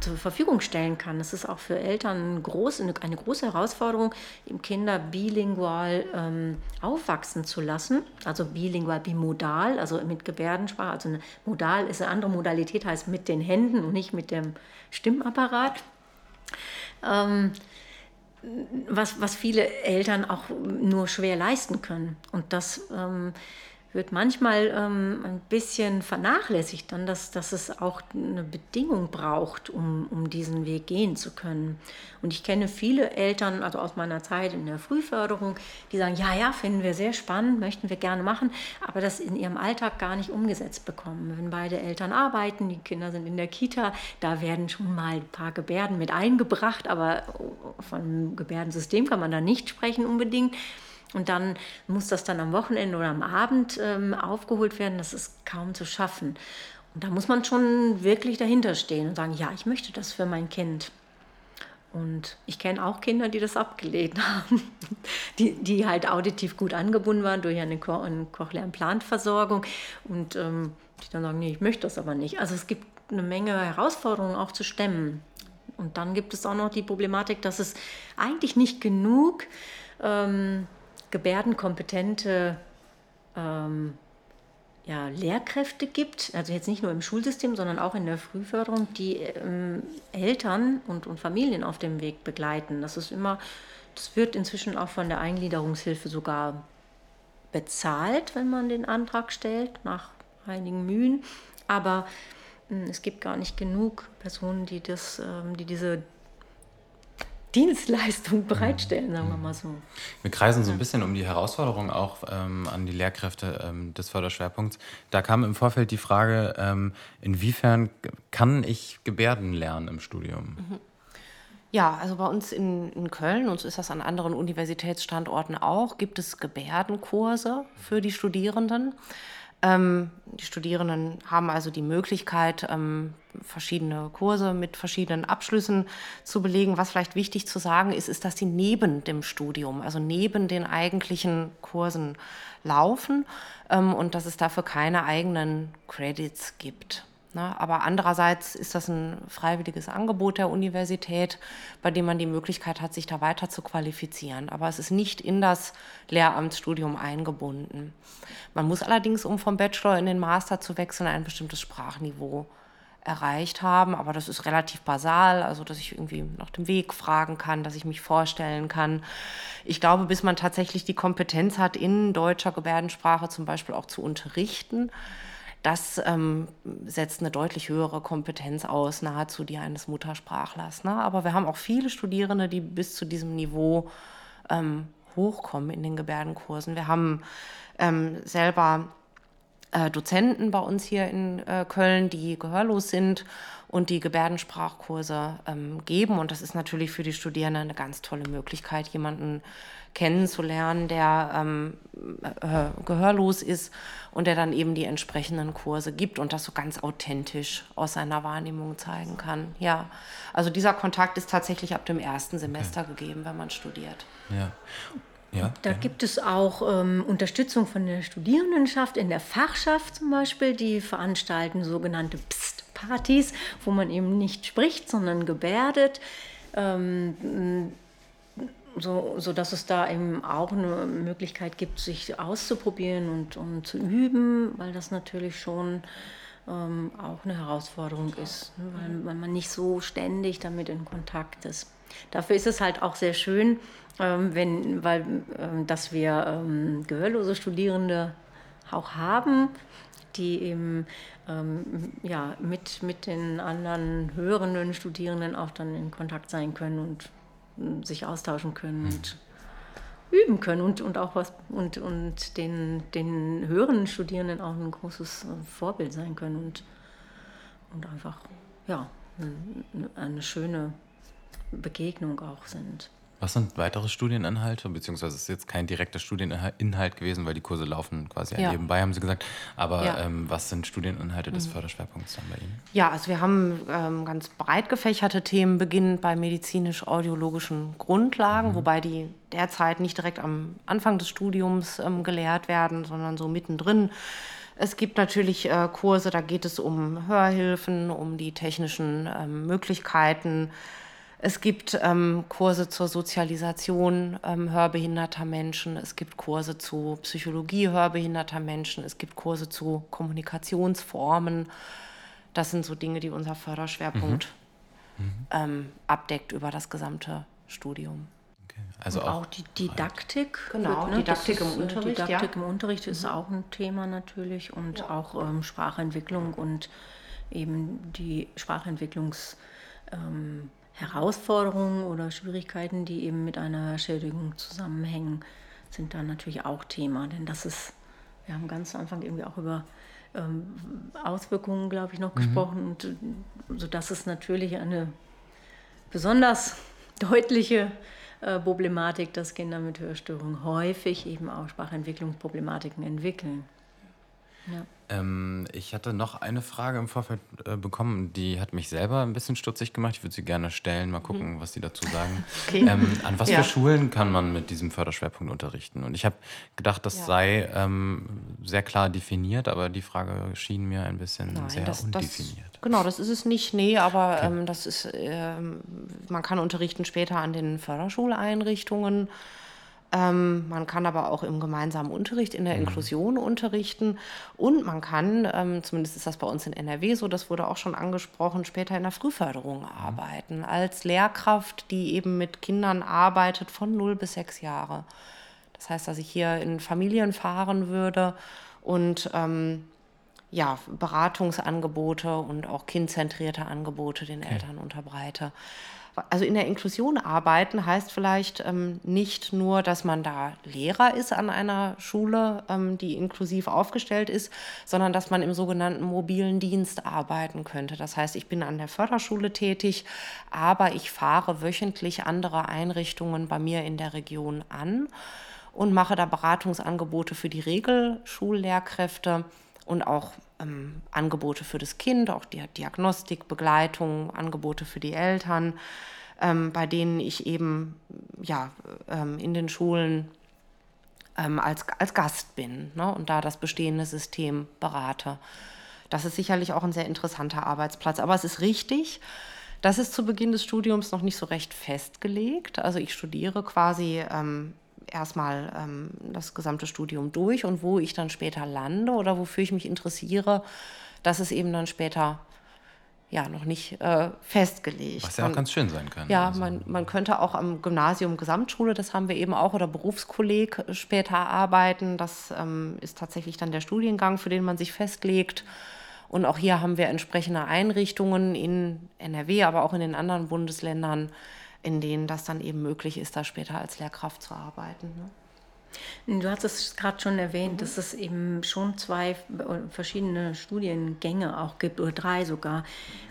zur Verfügung stellen kann. Es ist auch für Eltern groß, eine, große Herausforderung, Kinder bilingual ähm, aufwachsen zu lassen. Also bilingual, bimodal, also mit Gebärdensprache. Also eine modal ist eine andere Modalität, heißt mit den Händen und nicht mit dem Stimmapparat. Ähm, was, was viele Eltern auch nur schwer leisten können. Und das ähm, wird manchmal ähm, ein bisschen vernachlässigt, dann, dass, dass es auch eine Bedingung braucht, um, um diesen Weg gehen zu können. Und ich kenne viele Eltern, also aus meiner Zeit in der Frühförderung, die sagen, ja, ja, finden wir sehr spannend, möchten wir gerne machen, aber das in ihrem Alltag gar nicht umgesetzt bekommen. Wenn beide Eltern arbeiten, die Kinder sind in der Kita, da werden schon mal ein paar Gebärden mit eingebracht, aber von Gebärdensystem kann man da nicht sprechen unbedingt. Und dann muss das dann am Wochenende oder am Abend ähm, aufgeholt werden. Das ist kaum zu schaffen. Und da muss man schon wirklich dahinter stehen und sagen, ja, ich möchte das für mein Kind. Und ich kenne auch Kinder, die das abgelehnt haben, die, die halt auditiv gut angebunden waren durch eine, Ko eine Cochlea-Implantversorgung und ähm, die dann sagen, nee, ich möchte das aber nicht. Also es gibt eine Menge Herausforderungen auch zu stemmen. Und dann gibt es auch noch die Problematik, dass es eigentlich nicht genug ähm, gebärdenkompetente ähm, ja, Lehrkräfte gibt, also jetzt nicht nur im Schulsystem, sondern auch in der Frühförderung, die ähm, Eltern und, und Familien auf dem Weg begleiten. Das ist immer, das wird inzwischen auch von der Eingliederungshilfe sogar bezahlt, wenn man den Antrag stellt, nach einigen Mühen. Aber hm, es gibt gar nicht genug Personen, die, das, ähm, die diese Dienstleistung bereitstellen, sagen wir mal so. Wir kreisen so ein bisschen um die Herausforderung auch ähm, an die Lehrkräfte ähm, des Förderschwerpunkts. Da kam im Vorfeld die Frage, ähm, inwiefern kann ich Gebärden lernen im Studium? Mhm. Ja, also bei uns in, in Köln, und so ist das an anderen Universitätsstandorten auch, gibt es Gebärdenkurse für die Studierenden. Ähm, die Studierenden haben also die Möglichkeit, ähm, verschiedene Kurse mit verschiedenen Abschlüssen zu belegen. Was vielleicht wichtig zu sagen ist, ist, dass sie neben dem Studium, also neben den eigentlichen Kursen laufen ähm, und dass es dafür keine eigenen Credits gibt. Ne? Aber andererseits ist das ein freiwilliges Angebot der Universität, bei dem man die Möglichkeit hat, sich da weiter zu qualifizieren. Aber es ist nicht in das Lehramtsstudium eingebunden. Man muss allerdings, um vom Bachelor in den Master zu wechseln, ein bestimmtes Sprachniveau erreicht haben. Aber das ist relativ basal, also dass ich irgendwie nach dem Weg fragen kann, dass ich mich vorstellen kann. Ich glaube, bis man tatsächlich die Kompetenz hat, in deutscher Gebärdensprache zum Beispiel auch zu unterrichten, das ähm, setzt eine deutlich höhere Kompetenz aus, nahezu die eines Muttersprachlers. Ne? Aber wir haben auch viele Studierende, die bis zu diesem Niveau ähm, hochkommen in den Gebärdenkursen. Wir haben ähm, selber äh, Dozenten bei uns hier in äh, Köln, die gehörlos sind und die Gebärdensprachkurse ähm, geben. Und das ist natürlich für die Studierenden eine ganz tolle Möglichkeit, jemanden kennenzulernen, der ähm, äh, gehörlos ist und der dann eben die entsprechenden Kurse gibt und das so ganz authentisch aus seiner Wahrnehmung zeigen kann. Ja, also dieser Kontakt ist tatsächlich ab dem ersten Semester okay. gegeben, wenn man studiert. Ja. Ja, da gerne. gibt es auch ähm, Unterstützung von der Studierendenschaft in der Fachschaft zum Beispiel, die veranstalten sogenannte Psst-Partys, wo man eben nicht spricht, sondern gebärdet. Ähm, so, so dass es da eben auch eine Möglichkeit gibt, sich auszuprobieren und, und zu üben, weil das natürlich schon ähm, auch eine Herausforderung ist, ne? weil, weil, man nicht so ständig damit in Kontakt ist. Dafür ist es halt auch sehr schön, ähm, wenn, weil, ähm, dass wir ähm, gehörlose Studierende auch haben, die eben ähm, ja, mit, mit den anderen hörenden Studierenden auch dann in Kontakt sein können und sich austauschen können und üben können und, und auch was und, und den, den höheren Studierenden auch ein großes äh, Vorbild sein können und, und einfach ja, eine schöne Begegnung auch sind. Was sind weitere Studieninhalte? Beziehungsweise es ist jetzt kein direkter Studieninhalt gewesen, weil die Kurse laufen quasi ja. nebenbei, haben Sie gesagt. Aber ja. ähm, was sind Studieninhalte des mhm. Förderschwerpunkts dann bei Ihnen? Ja, also wir haben ähm, ganz breit gefächerte Themen, beginnend bei medizinisch-audiologischen Grundlagen, mhm. wobei die derzeit nicht direkt am Anfang des Studiums ähm, gelehrt werden, sondern so mittendrin. Es gibt natürlich äh, Kurse, da geht es um Hörhilfen, um die technischen ähm, Möglichkeiten es gibt ähm, Kurse zur Sozialisation ähm, hörbehinderter Menschen. Es gibt Kurse zu Psychologie hörbehinderter Menschen. Es gibt Kurse zu Kommunikationsformen. Das sind so Dinge, die unser Förderschwerpunkt mhm. Mhm. Ähm, abdeckt über das gesamte Studium. Okay. Also auch, auch, die Didaktik. Genau, wird, ne? Didaktik im Unterricht. Didaktik ja. im Unterricht ist mhm. auch ein Thema natürlich und ja. auch ähm, Sprachentwicklung und eben die Sprachentwicklungs- ähm, Herausforderungen oder Schwierigkeiten, die eben mit einer Schädigung zusammenhängen, sind dann natürlich auch Thema. Denn das ist, wir haben ganz am Anfang irgendwie auch über ähm, Auswirkungen, glaube ich, noch mhm. gesprochen, und, sodass es natürlich eine besonders deutliche äh, Problematik, dass Kinder mit Hörstörungen häufig eben auch Sprachentwicklungsproblematiken entwickeln. Ja. Ähm, ich hatte noch eine Frage im Vorfeld äh, bekommen, die hat mich selber ein bisschen stutzig gemacht. Ich würde sie gerne stellen, mal gucken, mhm. was Sie dazu sagen. Okay. Ähm, an was ja. für Schulen kann man mit diesem Förderschwerpunkt unterrichten? Und ich habe gedacht, das ja. sei ähm, sehr klar definiert, aber die Frage schien mir ein bisschen Nein, sehr das, undefiniert. Das, genau, das ist es nicht, nee, aber okay. Ähm, das ist, ähm, man kann unterrichten später an den Förderschuleinrichtungen. Ähm, man kann aber auch im gemeinsamen Unterricht, in der mhm. Inklusion unterrichten. Und man kann, ähm, zumindest ist das bei uns in NRW so, das wurde auch schon angesprochen, später in der Frühförderung mhm. arbeiten. Als Lehrkraft, die eben mit Kindern arbeitet von 0 bis 6 Jahre. Das heißt, dass ich hier in Familien fahren würde und ähm, ja, Beratungsangebote und auch kindzentrierte Angebote den Eltern unterbreite also in der Inklusion arbeiten heißt vielleicht ähm, nicht nur, dass man da Lehrer ist an einer Schule, ähm, die inklusiv aufgestellt ist, sondern dass man im sogenannten mobilen Dienst arbeiten könnte. Das heißt, ich bin an der Förderschule tätig, aber ich fahre wöchentlich andere Einrichtungen bei mir in der Region an und mache da Beratungsangebote für die Regelschullehrkräfte und auch ähm, Angebote für das Kind, auch die Diagnostik, Begleitung, Angebote für die Eltern, ähm, bei denen ich eben ja, ähm, in den Schulen ähm, als, als Gast bin ne, und da das bestehende System berate. Das ist sicherlich auch ein sehr interessanter Arbeitsplatz. Aber es ist richtig, das ist zu Beginn des Studiums noch nicht so recht festgelegt. Also ich studiere quasi ähm, erstmal ähm, das gesamte Studium durch und wo ich dann später lande oder wofür ich mich interessiere, das ist eben dann später ja noch nicht äh, festgelegt. Was ja auch ganz schön sein kann. Ja, also. man, man könnte auch am Gymnasium Gesamtschule, das haben wir eben auch, oder Berufskolleg später arbeiten. Das ähm, ist tatsächlich dann der Studiengang, für den man sich festlegt. Und auch hier haben wir entsprechende Einrichtungen in NRW, aber auch in den anderen Bundesländern, in denen das dann eben möglich ist, da später als Lehrkraft zu arbeiten. Ne? Du hast es gerade schon erwähnt, mhm. dass es eben schon zwei verschiedene Studiengänge auch gibt, oder drei sogar.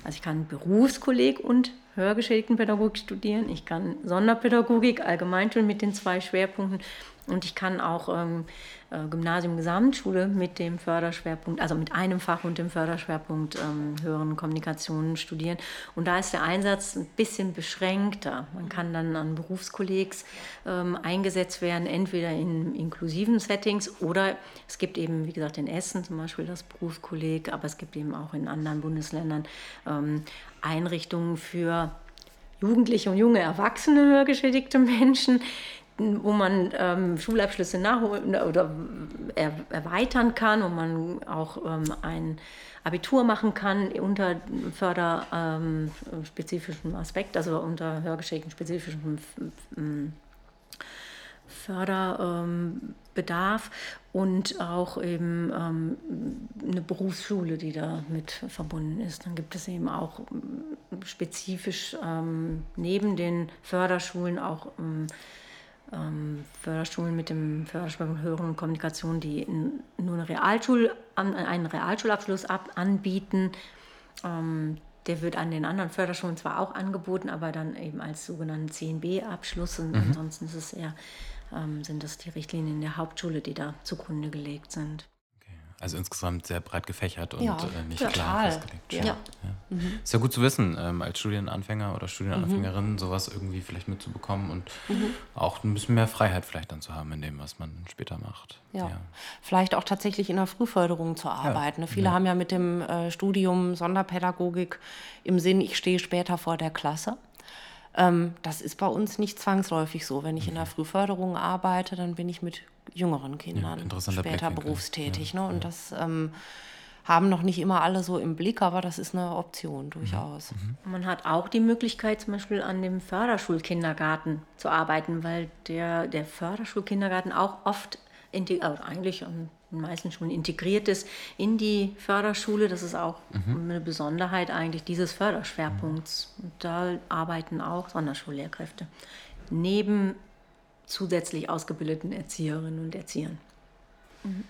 Also ich kann Berufskolleg und Hörgeschädigtenpädagogik studieren, ich kann Sonderpädagogik, Allgemeinschulen mit den zwei Schwerpunkten und ich kann auch ähm, äh, Gymnasium Gesamtschule mit dem Förderschwerpunkt, also mit einem Fach und dem Förderschwerpunkt ähm, höheren Kommunikationen studieren. Und da ist der Einsatz ein bisschen beschränkter. Man kann dann an Berufskollegs ähm, eingesetzt werden, entweder in inklusiven Settings oder es gibt eben, wie gesagt, in Essen zum Beispiel das Berufskolleg, aber es gibt eben auch in anderen Bundesländern ähm, Einrichtungen für Jugendliche und junge Erwachsene hörgeschädigte Menschen, wo man ähm, Schulabschlüsse nachholen oder er, erweitern kann, wo man auch ähm, ein Abitur machen kann unter förderspezifischem ähm, Aspekt, also unter hörgeschädigten spezifischem ähm, Förderbedarf und auch eben ähm, eine Berufsschule, die da mit verbunden ist. Dann gibt es eben auch spezifisch ähm, neben den Förderschulen auch ähm, Förderschulen mit dem Förderschwerpunkt Hören und Kommunikation, die nur eine Realschul, einen Realschulabschluss ab, anbieten. Ähm, der wird an den anderen Förderschulen zwar auch angeboten, aber dann eben als sogenannten CNB-Abschluss. Und mhm. ansonsten ist es eher, ähm, sind das die Richtlinien der Hauptschule, die da zugrunde gelegt sind. Also insgesamt sehr breit gefächert und ja, äh, nicht total. klar festgelegt. Ja. ja. Mhm. Ist ja gut zu wissen, ähm, als Studienanfänger oder Studienanfängerin mhm. sowas irgendwie vielleicht mitzubekommen und mhm. auch ein bisschen mehr Freiheit vielleicht dann zu haben in dem, was man später macht. Ja. ja. Vielleicht auch tatsächlich in der Frühförderung zu arbeiten. Viele haben ja mit dem äh, Studium Sonderpädagogik im Sinn, ich stehe später vor der Klasse. Ähm, das ist bei uns nicht zwangsläufig so. Wenn ich in der mhm. Frühförderung arbeite, dann bin ich mit jüngeren Kindern ja, später berufstätig. Ja, ne? Und ja. das ähm, haben noch nicht immer alle so im Blick, aber das ist eine Option mhm. durchaus. Mhm. Man hat auch die Möglichkeit, zum Beispiel an dem Förderschulkindergarten zu arbeiten, weil der, der Förderschulkindergarten auch oft, also eigentlich an meisten Schulen integriert ist in die Förderschule. Das ist auch mhm. eine Besonderheit eigentlich dieses Förderschwerpunkts. Und da arbeiten auch Sonderschullehrkräfte neben zusätzlich ausgebildeten Erzieherinnen und Erziehern. Mhm.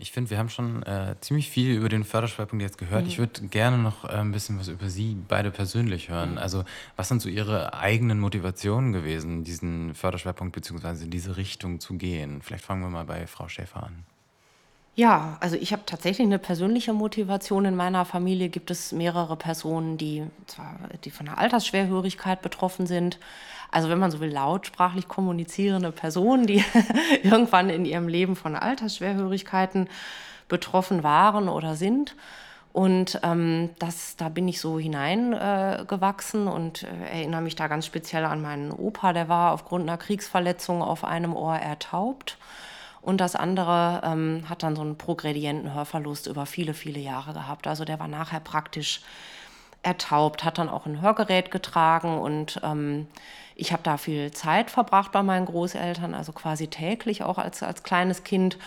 Ich finde, wir haben schon äh, ziemlich viel über den Förderschwerpunkt jetzt gehört. Mhm. Ich würde gerne noch äh, ein bisschen was über Sie beide persönlich hören. Mhm. Also, was sind so Ihre eigenen Motivationen gewesen, diesen Förderschwerpunkt bzw. in diese Richtung zu gehen? Vielleicht fangen wir mal bei Frau Schäfer an. Ja, also ich habe tatsächlich eine persönliche Motivation. In meiner Familie gibt es mehrere Personen, die zwar die von einer Altersschwerhörigkeit betroffen sind. Also wenn man so will, lautsprachlich kommunizierende Personen, die irgendwann in ihrem Leben von Altersschwerhörigkeiten betroffen waren oder sind. Und ähm, das, da bin ich so hineingewachsen äh, und äh, erinnere mich da ganz speziell an meinen Opa, der war aufgrund einer Kriegsverletzung auf einem Ohr ertaubt. Und das andere ähm, hat dann so einen progredienten Hörverlust über viele, viele Jahre gehabt. Also der war nachher praktisch ertaubt, hat dann auch ein Hörgerät getragen und ähm, ich habe da viel Zeit verbracht bei meinen Großeltern, also quasi täglich auch als, als kleines Kind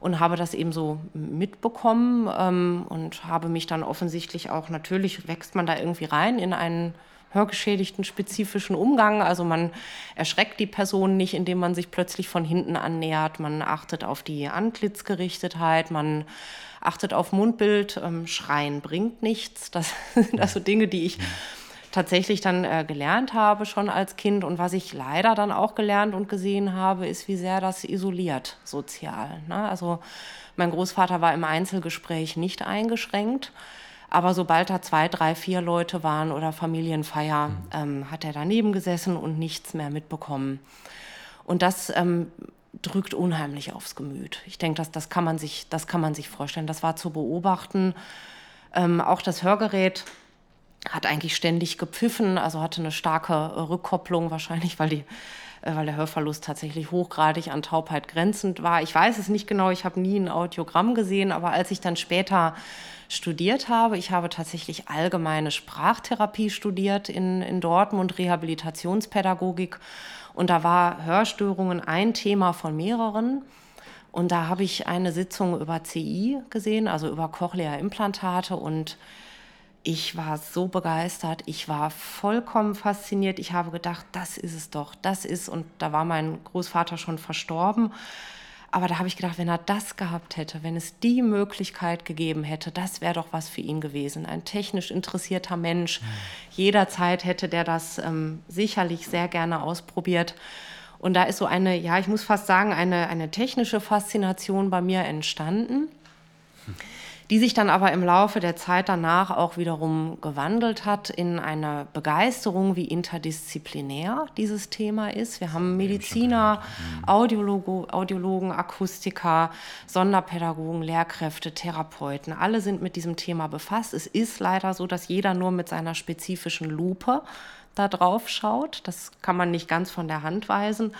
und habe das eben so mitbekommen ähm, und habe mich dann offensichtlich auch, natürlich wächst man da irgendwie rein in einen hörgeschädigten spezifischen Umgang. Also man erschreckt die Person nicht, indem man sich plötzlich von hinten annähert. Man achtet auf die Antlitzgerichtetheit, man achtet auf Mundbild. Ähm, Schreien bringt nichts. Das sind also Dinge, die ich tatsächlich dann äh, gelernt habe schon als Kind und was ich leider dann auch gelernt und gesehen habe, ist, wie sehr das isoliert sozial. Ne? Also mein Großvater war im Einzelgespräch nicht eingeschränkt. Aber sobald da zwei, drei, vier Leute waren oder Familienfeier, mhm. ähm, hat er daneben gesessen und nichts mehr mitbekommen. Und das ähm, drückt unheimlich aufs Gemüt. Ich denke, das, das, kann man sich, das kann man sich vorstellen. Das war zu beobachten. Ähm, auch das Hörgerät hat eigentlich ständig gepfiffen, also hatte eine starke Rückkopplung wahrscheinlich, weil die äh, weil der Hörverlust tatsächlich hochgradig an Taubheit grenzend war. Ich weiß es nicht genau, ich habe nie ein Audiogramm gesehen, aber als ich dann später studiert habe. Ich habe tatsächlich allgemeine Sprachtherapie studiert in, in Dortmund, Rehabilitationspädagogik. Und da war Hörstörungen ein Thema von mehreren. Und da habe ich eine Sitzung über CI gesehen, also über Cochlea-Implantate. Und ich war so begeistert, ich war vollkommen fasziniert. Ich habe gedacht, das ist es doch, das ist. Und da war mein Großvater schon verstorben. Aber da habe ich gedacht, wenn er das gehabt hätte, wenn es die Möglichkeit gegeben hätte, das wäre doch was für ihn gewesen. Ein technisch interessierter Mensch. Jederzeit hätte der das ähm, sicherlich sehr gerne ausprobiert. Und da ist so eine, ja, ich muss fast sagen, eine, eine technische Faszination bei mir entstanden. Mhm die sich dann aber im Laufe der Zeit danach auch wiederum gewandelt hat in eine Begeisterung, wie interdisziplinär dieses Thema ist. Wir haben Mediziner, Audiologo, Audiologen, Akustiker, Sonderpädagogen, Lehrkräfte, Therapeuten. Alle sind mit diesem Thema befasst. Es ist leider so, dass jeder nur mit seiner spezifischen Lupe da drauf schaut. Das kann man nicht ganz von der Hand weisen.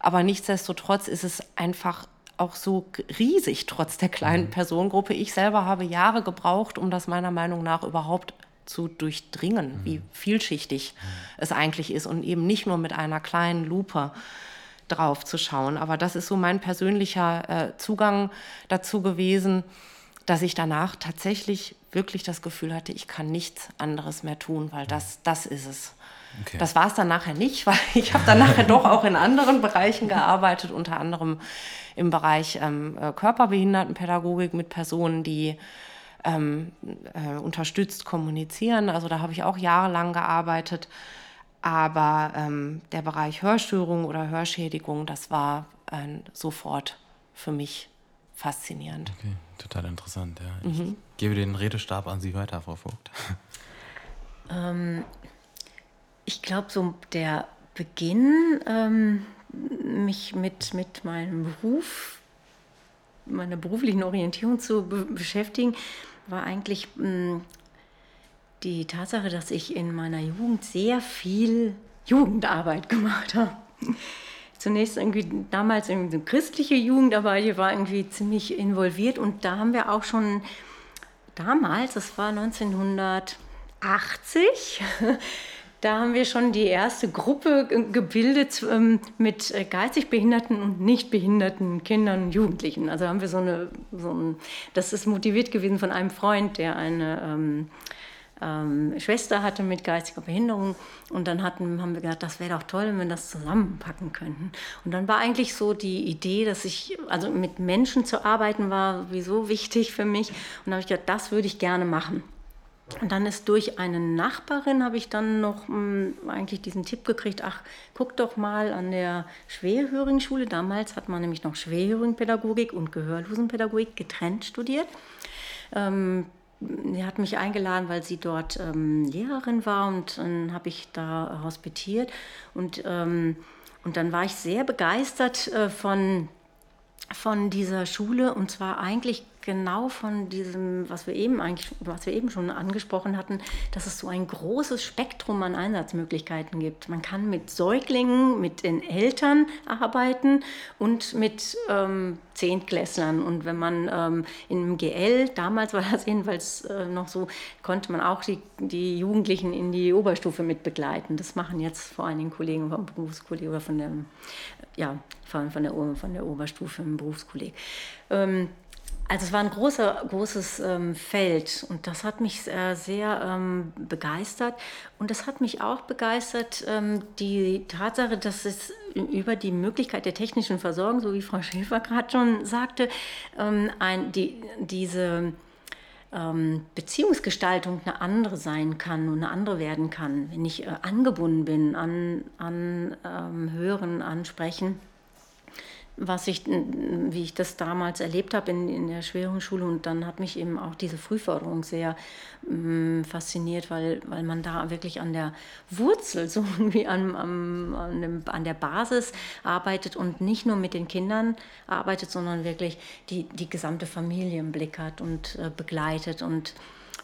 Aber nichtsdestotrotz ist es einfach auch so riesig trotz der kleinen mhm. Personengruppe. Ich selber habe Jahre gebraucht, um das meiner Meinung nach überhaupt zu durchdringen, mhm. wie vielschichtig mhm. es eigentlich ist und eben nicht nur mit einer kleinen Lupe drauf zu schauen. Aber das ist so mein persönlicher äh, Zugang dazu gewesen, dass ich danach tatsächlich wirklich das Gefühl hatte, ich kann nichts anderes mehr tun, weil das, das ist es. Okay. Das war es dann nachher nicht, weil ich habe dann nachher doch auch in anderen Bereichen gearbeitet, unter anderem im Bereich ähm, äh, Körperbehindertenpädagogik mit Personen, die ähm, äh, unterstützt kommunizieren. Also da habe ich auch jahrelang gearbeitet. Aber ähm, der Bereich Hörstörung oder Hörschädigung, das war äh, sofort für mich faszinierend. Okay, total interessant. Ja. Ich mhm. gebe den Redestab an Sie weiter, Frau Vogt. Ähm, ich glaube, so der Beginn, ähm, mich mit, mit meinem Beruf, meiner beruflichen Orientierung zu be beschäftigen, war eigentlich hm, die Tatsache, dass ich in meiner Jugend sehr viel Jugendarbeit gemacht habe. Zunächst irgendwie damals irgendwie eine christliche Jugend, aber ich war irgendwie ziemlich involviert und da haben wir auch schon damals, das war 1980, Da haben wir schon die erste Gruppe gebildet ähm, mit äh, geistig behinderten und nicht behinderten Kindern und Jugendlichen. Also haben wir so eine, so ein, das ist motiviert gewesen von einem Freund, der eine, ähm, ähm, Schwester hatte mit geistiger Behinderung. Und dann hatten, haben wir gedacht, das wäre doch toll, wenn wir das zusammenpacken könnten. Und dann war eigentlich so die Idee, dass ich, also mit Menschen zu arbeiten, war sowieso wichtig für mich. Und da habe ich gedacht, das würde ich gerne machen. Und dann ist durch eine Nachbarin, habe ich dann noch mh, hm, eigentlich diesen Tipp gekriegt, ach, guck doch mal an der Schwerhörigenschule. Damals hat man nämlich noch Schwerhörigenpädagogik und Gehörlosenpädagogik getrennt studiert. Ähm, sie hat mich eingeladen, weil sie dort ähm, Lehrerin war und dann habe ich da hospitiert. Und, ähm, und dann war ich sehr begeistert äh, von von dieser Schule und zwar eigentlich genau von diesem, was wir eben eigentlich, was wir eben schon angesprochen hatten, dass es so ein großes Spektrum an Einsatzmöglichkeiten gibt. Man kann mit Säuglingen, mit den Eltern arbeiten und mit ähm, Zehntklässlern. Und wenn man ähm, im GL, damals war das jedenfalls äh, noch so, konnte man auch die, die Jugendlichen in die Oberstufe mit begleiten. Das machen jetzt vor allen Dingen Kollegen vom Berufskolleg oder von der, ja, von, der, von der Oberstufe im Berufskolleg. Ähm, also es war ein großer, großes ähm, Feld und das hat mich äh, sehr ähm, begeistert. Und das hat mich auch begeistert, ähm, die Tatsache, dass es über die Möglichkeit der technischen Versorgung, so wie Frau Schäfer gerade schon sagte, ähm, ein, die, diese ähm, Beziehungsgestaltung eine andere sein kann und eine andere werden kann, wenn ich äh, angebunden bin an, an ähm, Hören, an Sprechen was ich, wie ich das damals erlebt habe in, in der Schwerungsschule. Und dann hat mich eben auch diese Frühförderung sehr ähm, fasziniert, weil, weil man da wirklich an der Wurzel, so irgendwie an, an, an, dem, an der Basis arbeitet und nicht nur mit den Kindern arbeitet, sondern wirklich die, die gesamte Familie im Blick hat und äh, begleitet. Und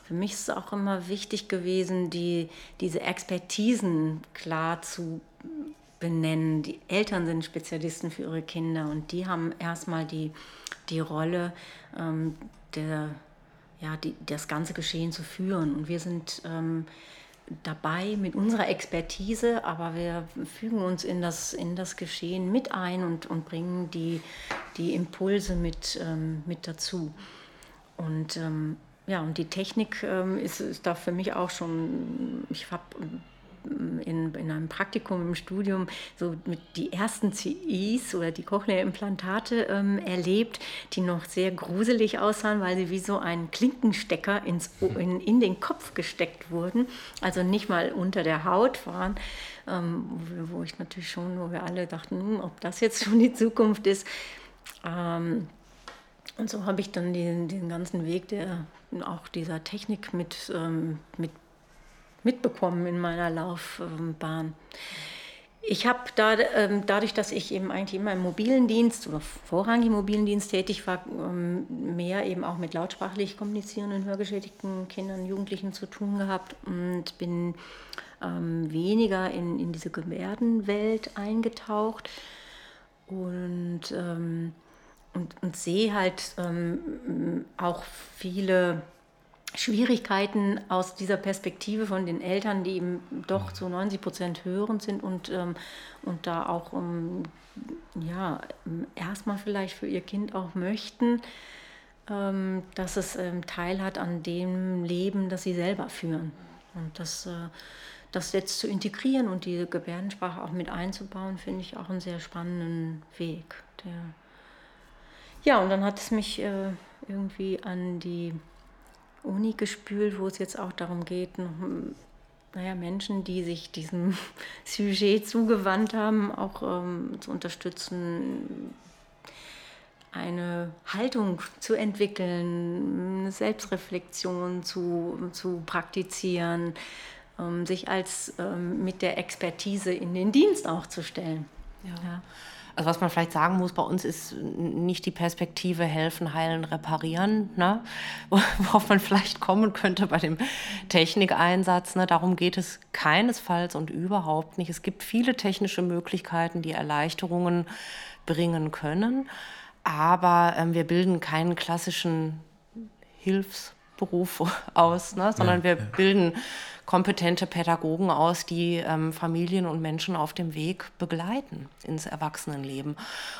für mich ist es auch immer wichtig gewesen, die, diese Expertisen klar zu benennen. Die Eltern sind Spezialisten für ihre Kinder und die haben erstmal die, die Rolle, ähm, der, ja, die, das ganze Geschehen zu führen. Und wir sind ähm, dabei mit unserer Expertise, aber wir fügen uns in das, in das Geschehen mit ein und, und bringen die, die Impulse mit, ähm, mit dazu. Und ähm, ja, und die Technik ähm, ist, ist da für mich auch schon, ich habe in, in einem Praktikum im Studium so mit die ersten CIs oder die Cochlea-Implantate ähm, erlebt, die noch sehr gruselig aussahen, weil sie wie so ein Klinkenstecker ins, in, in den Kopf gesteckt wurden, also nicht mal unter der Haut waren, ähm, wo, wo, ich natürlich schon, wo wir alle dachten, hm, ob das jetzt schon die Zukunft ist. Ähm, und so habe ich dann den, den ganzen Weg der, auch dieser Technik mit, ähm, mit mitbekommen in meiner Laufbahn. Ich habe da, ähm, dadurch, dass ich eben eigentlich immer im mobilen Dienst oder vorrangig im mobilen Dienst tätig war, ähm, mehr eben auch mit lautsprachlich kommunizierenden, hörgeschädigten Kindern Jugendlichen zu tun gehabt und bin ähm, weniger in, in diese Gebärdenwelt eingetaucht und, und, und sehe halt auch viele Schwierigkeiten aus dieser Perspektive von den Eltern, die eben doch zu 90 Prozent hörend sind und, ähm, und da auch um, ja, erstmal vielleicht für ihr Kind auch möchten, ähm, dass es ähm, Teil hat an dem Leben, das sie selber führen. Und das, äh, das jetzt zu integrieren und diese Gebärdensprache auch mit einzubauen, finde ich auch einen sehr spannenden Weg. Der ja, und dann hat es mich äh, irgendwie an die Uni gespült, wo es jetzt auch darum geht, naja, Menschen, die sich diesem Sujet zugewandt haben, auch ähm, zu unterstützen, eine Haltung zu entwickeln, eine Selbstreflexion zu, zu praktizieren, ähm, sich als ähm, mit der Expertise in den Dienst auch zu stellen. Ja. ja. Also was man vielleicht sagen muss, bei uns ist nicht die Perspektive helfen, heilen, reparieren, ne? worauf man vielleicht kommen könnte bei dem Technikeinsatz. Ne? Darum geht es keinesfalls und überhaupt nicht. Es gibt viele technische Möglichkeiten, die Erleichterungen bringen können, aber ähm, wir bilden keinen klassischen Hilfsberuf aus, ne? sondern wir bilden kompetente Pädagogen aus, die ähm, Familien und Menschen auf dem Weg begleiten ins Erwachsenenleben.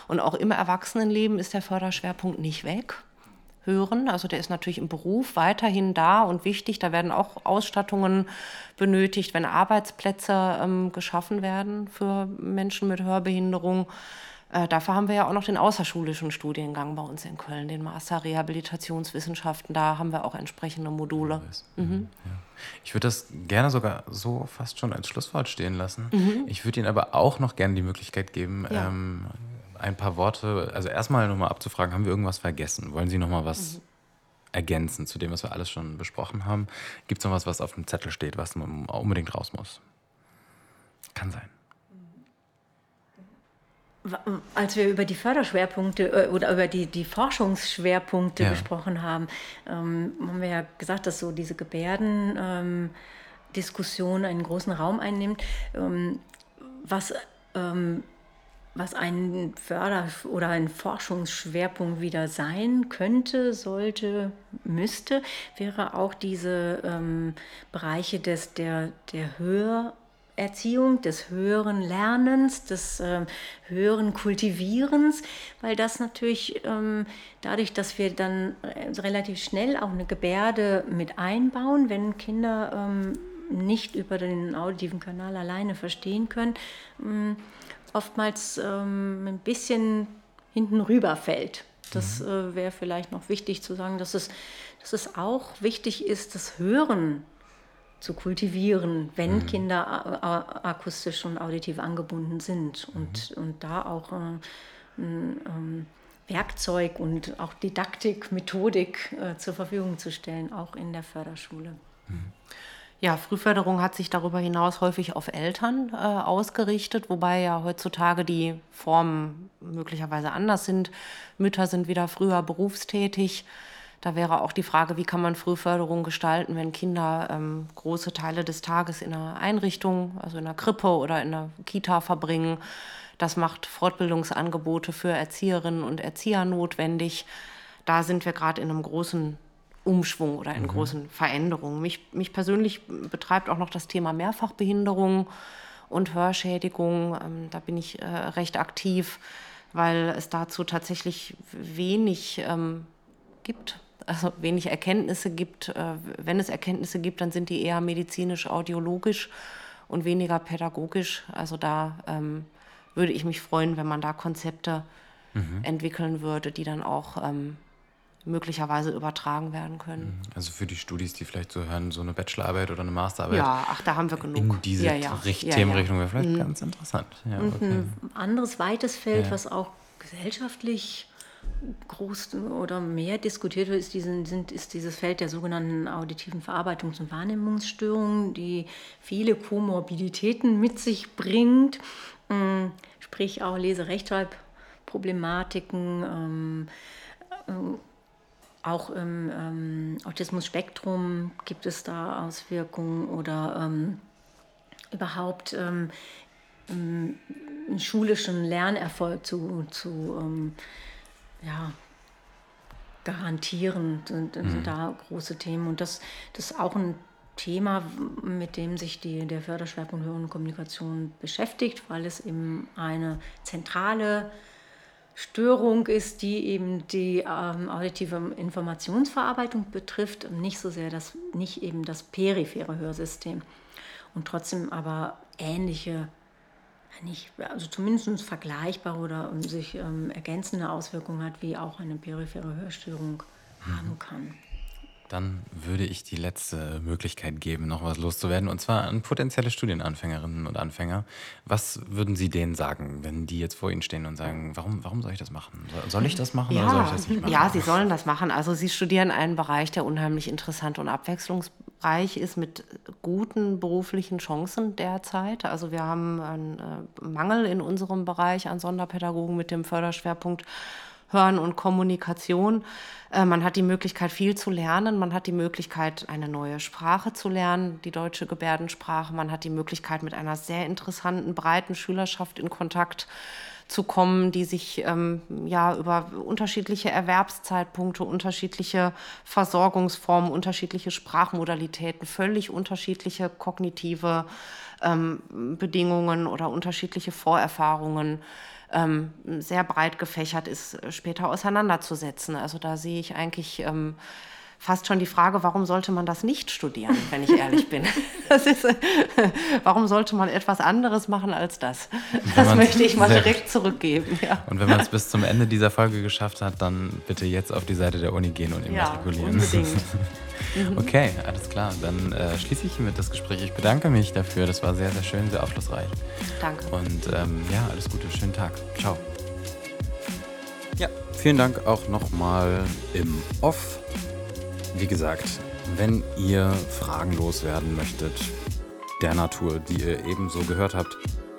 Und auch im Erwachsenenleben ist der Förderschwerpunkt nicht weg. hören. Also der ist natürlich im Beruf weiterhin da und wichtig. Da werden auch Ausstattungen benötigt, wenn Arbeitsplätze ähm, geschaffen werden für Menschen mit Hörbehinderung. Äh, dafür haben wir ja auch noch den außerschulischen Studiengang bei uns in Köln, den Master Rehabilitationswissenschaften. Da haben wir auch entsprechende Module. Mhm. Ja. Ich würde das gerne sogar so fast schon als Schlusswort stehen lassen. Mhm. Ich würde Ihnen aber auch noch gerne die Möglichkeit geben, ja. ähm, ein paar Worte, also erstmal nochmal abzufragen, haben wir irgendwas vergessen? Wollen Sie nochmal was mhm. ergänzen zu dem, was wir alles schon besprochen haben? Gibt es noch was, was auf dem Zettel steht, was unbedingt raus muss? Kann sein als wir über die Förderschwerpunkte äh, oder über die, die Forschungsschwerpunkte ja. gesprochen haben, ähm, haben wir ja gesagt, dass so diese Gebärdendiskussion ähm, einen großen Raum einnimmt. Ähm, was, ähm, was ein Förder- oder ein Forschungsschwerpunkt wieder sein könnte, sollte, müsste, wäre auch diese ähm, Bereiche des, der, der Hör- Erziehung, des höheren Lernens, des äh, höheren Kultivierens, weil das natürlich ähm, dadurch, dass wir dann äh, relativ schnell auch eine Gebärde mit einbauen, wenn Kinder ähm, nicht über den auditiven Kanal alleine verstehen können, ähm, oftmals ähm, ein bisschen hinten rüberfällt. Das mhm. äh, wäre vielleicht noch wichtig zu sagen, dass es, dass es auch wichtig ist, das Hören zu kultivieren, wenn mhm. Kinder akustisch und auditiv angebunden sind und, mhm. und da auch äh, ein ähm, Werkzeug und auch Didaktik, Methodik äh, zur Verfügung zu stellen, auch in der Förderschule. Mhm. Ja, Frühförderung hat sich darüber hinaus häufig auf Eltern äh, ausgerichtet, wobei ja heutzutage die Formen möglicherweise anders sind. Mütter sind wieder früher berufstätig. Da wäre auch die Frage, wie kann man Frühförderung gestalten, wenn Kinder ähm, große Teile des Tages in einer Einrichtung, also in einer Krippe oder in einer Kita verbringen. Das macht Fortbildungsangebote für Erzieherinnen und Erzieher notwendig. Da sind wir gerade in einem großen Umschwung oder in mhm. großen Veränderungen. Mich, mich persönlich betreibt auch noch das Thema Mehrfachbehinderung und Hörschädigung. Ähm, da bin ich äh, recht aktiv, weil es dazu tatsächlich wenig ähm, gibt also wenig Erkenntnisse gibt. Äh, wenn es Erkenntnisse gibt, dann sind die eher medizinisch-audiologisch und weniger pädagogisch. Also da ähm, würde ich mich freuen, wenn man da Konzepte mhm. entwickeln würde, die dann auch ähm, möglicherweise übertragen werden können. Mhm. Also für die Studis, die vielleicht so hören, so eine Bachelorarbeit oder eine Masterarbeit. Ja, ach, da haben wir genug. In diese ja, ja. Richt ja, Themenrichtung wäre vielleicht mhm. ganz interessant. Ja, Und okay. ein anderes weites Feld, was auch gesellschaftlich groß oder mehr diskutiert wird, ist, diesen, sind, ist dieses Feld der sogenannten auditiven Verarbeitungs- und Wahrnehmungsstörungen, die viele Komorbiditäten mit sich bringt, ähm, sprich auch Leserechtschreibproblematiken, ähm, äh, auch im ähm, Autismus-Spektrum gibt es da Auswirkungen oder ähm, überhaupt ähm, einen schulischen Lernerfolg zu, zu ähm, ja, garantieren, sind, sind mhm. da große Themen. Und das, das ist auch ein Thema, mit dem sich die, der Förderschwerpunkt Hören und Kommunikation beschäftigt, weil es eben eine zentrale Störung ist, die eben die ähm, auditive Informationsverarbeitung betrifft und nicht so sehr das, nicht eben das periphere Hörsystem. Und trotzdem aber ähnliche nicht, also zumindest vergleichbare oder sich ähm, ergänzende Auswirkungen hat, wie auch eine periphere Hörstörung mhm. haben kann. Dann würde ich die letzte Möglichkeit geben, noch was loszuwerden, und zwar an potenzielle Studienanfängerinnen und Anfänger. Was würden Sie denen sagen, wenn die jetzt vor Ihnen stehen und sagen, warum, warum soll ich das machen? Soll ich das machen ja, oder soll ich das nicht machen? Ja, Sie sollen das machen. Also Sie studieren einen Bereich, der unheimlich interessant und abwechslungsreich ist, mit guten beruflichen Chancen derzeit. Also wir haben einen äh, Mangel in unserem Bereich an Sonderpädagogen mit dem Förderschwerpunkt Hören und Kommunikation. Äh, man hat die Möglichkeit, viel zu lernen. Man hat die Möglichkeit, eine neue Sprache zu lernen, die deutsche Gebärdensprache. Man hat die Möglichkeit, mit einer sehr interessanten, breiten Schülerschaft in Kontakt zu kommen, die sich ähm, ja über unterschiedliche Erwerbszeitpunkte, unterschiedliche Versorgungsformen, unterschiedliche Sprachmodalitäten, völlig unterschiedliche kognitive ähm, Bedingungen oder unterschiedliche Vorerfahrungen ähm, sehr breit gefächert ist, später auseinanderzusetzen. Also da sehe ich eigentlich ähm, fast schon die Frage, warum sollte man das nicht studieren, wenn ich ehrlich bin. Ist, warum sollte man etwas anderes machen als das? Das möchte ich mal direkt zurückgeben. Ja. Und wenn man es bis zum Ende dieser Folge geschafft hat, dann bitte jetzt auf die Seite der Uni gehen und immatrikulieren. Ja, unbedingt. Okay, alles klar. Dann äh, schließe ich hiermit das Gespräch. Ich bedanke mich dafür. Das war sehr, sehr schön, sehr aufschlussreich. Danke. Und ähm, ja, alles Gute. Schönen Tag. Ciao. Ja, vielen Dank auch nochmal im Off. Wie gesagt, wenn ihr Fragen loswerden möchtet, der Natur, die ihr ebenso gehört habt,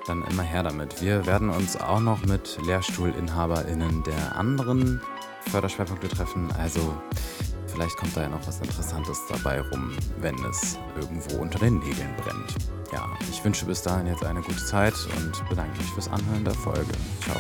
dann immer her damit. Wir werden uns auch noch mit LehrstuhlinhaberInnen der anderen Förderschwerpunkte treffen. Also vielleicht kommt da ja noch was Interessantes dabei rum, wenn es irgendwo unter den Nägeln brennt. Ja, ich wünsche bis dahin jetzt eine gute Zeit und bedanke mich fürs Anhören der Folge. Ciao.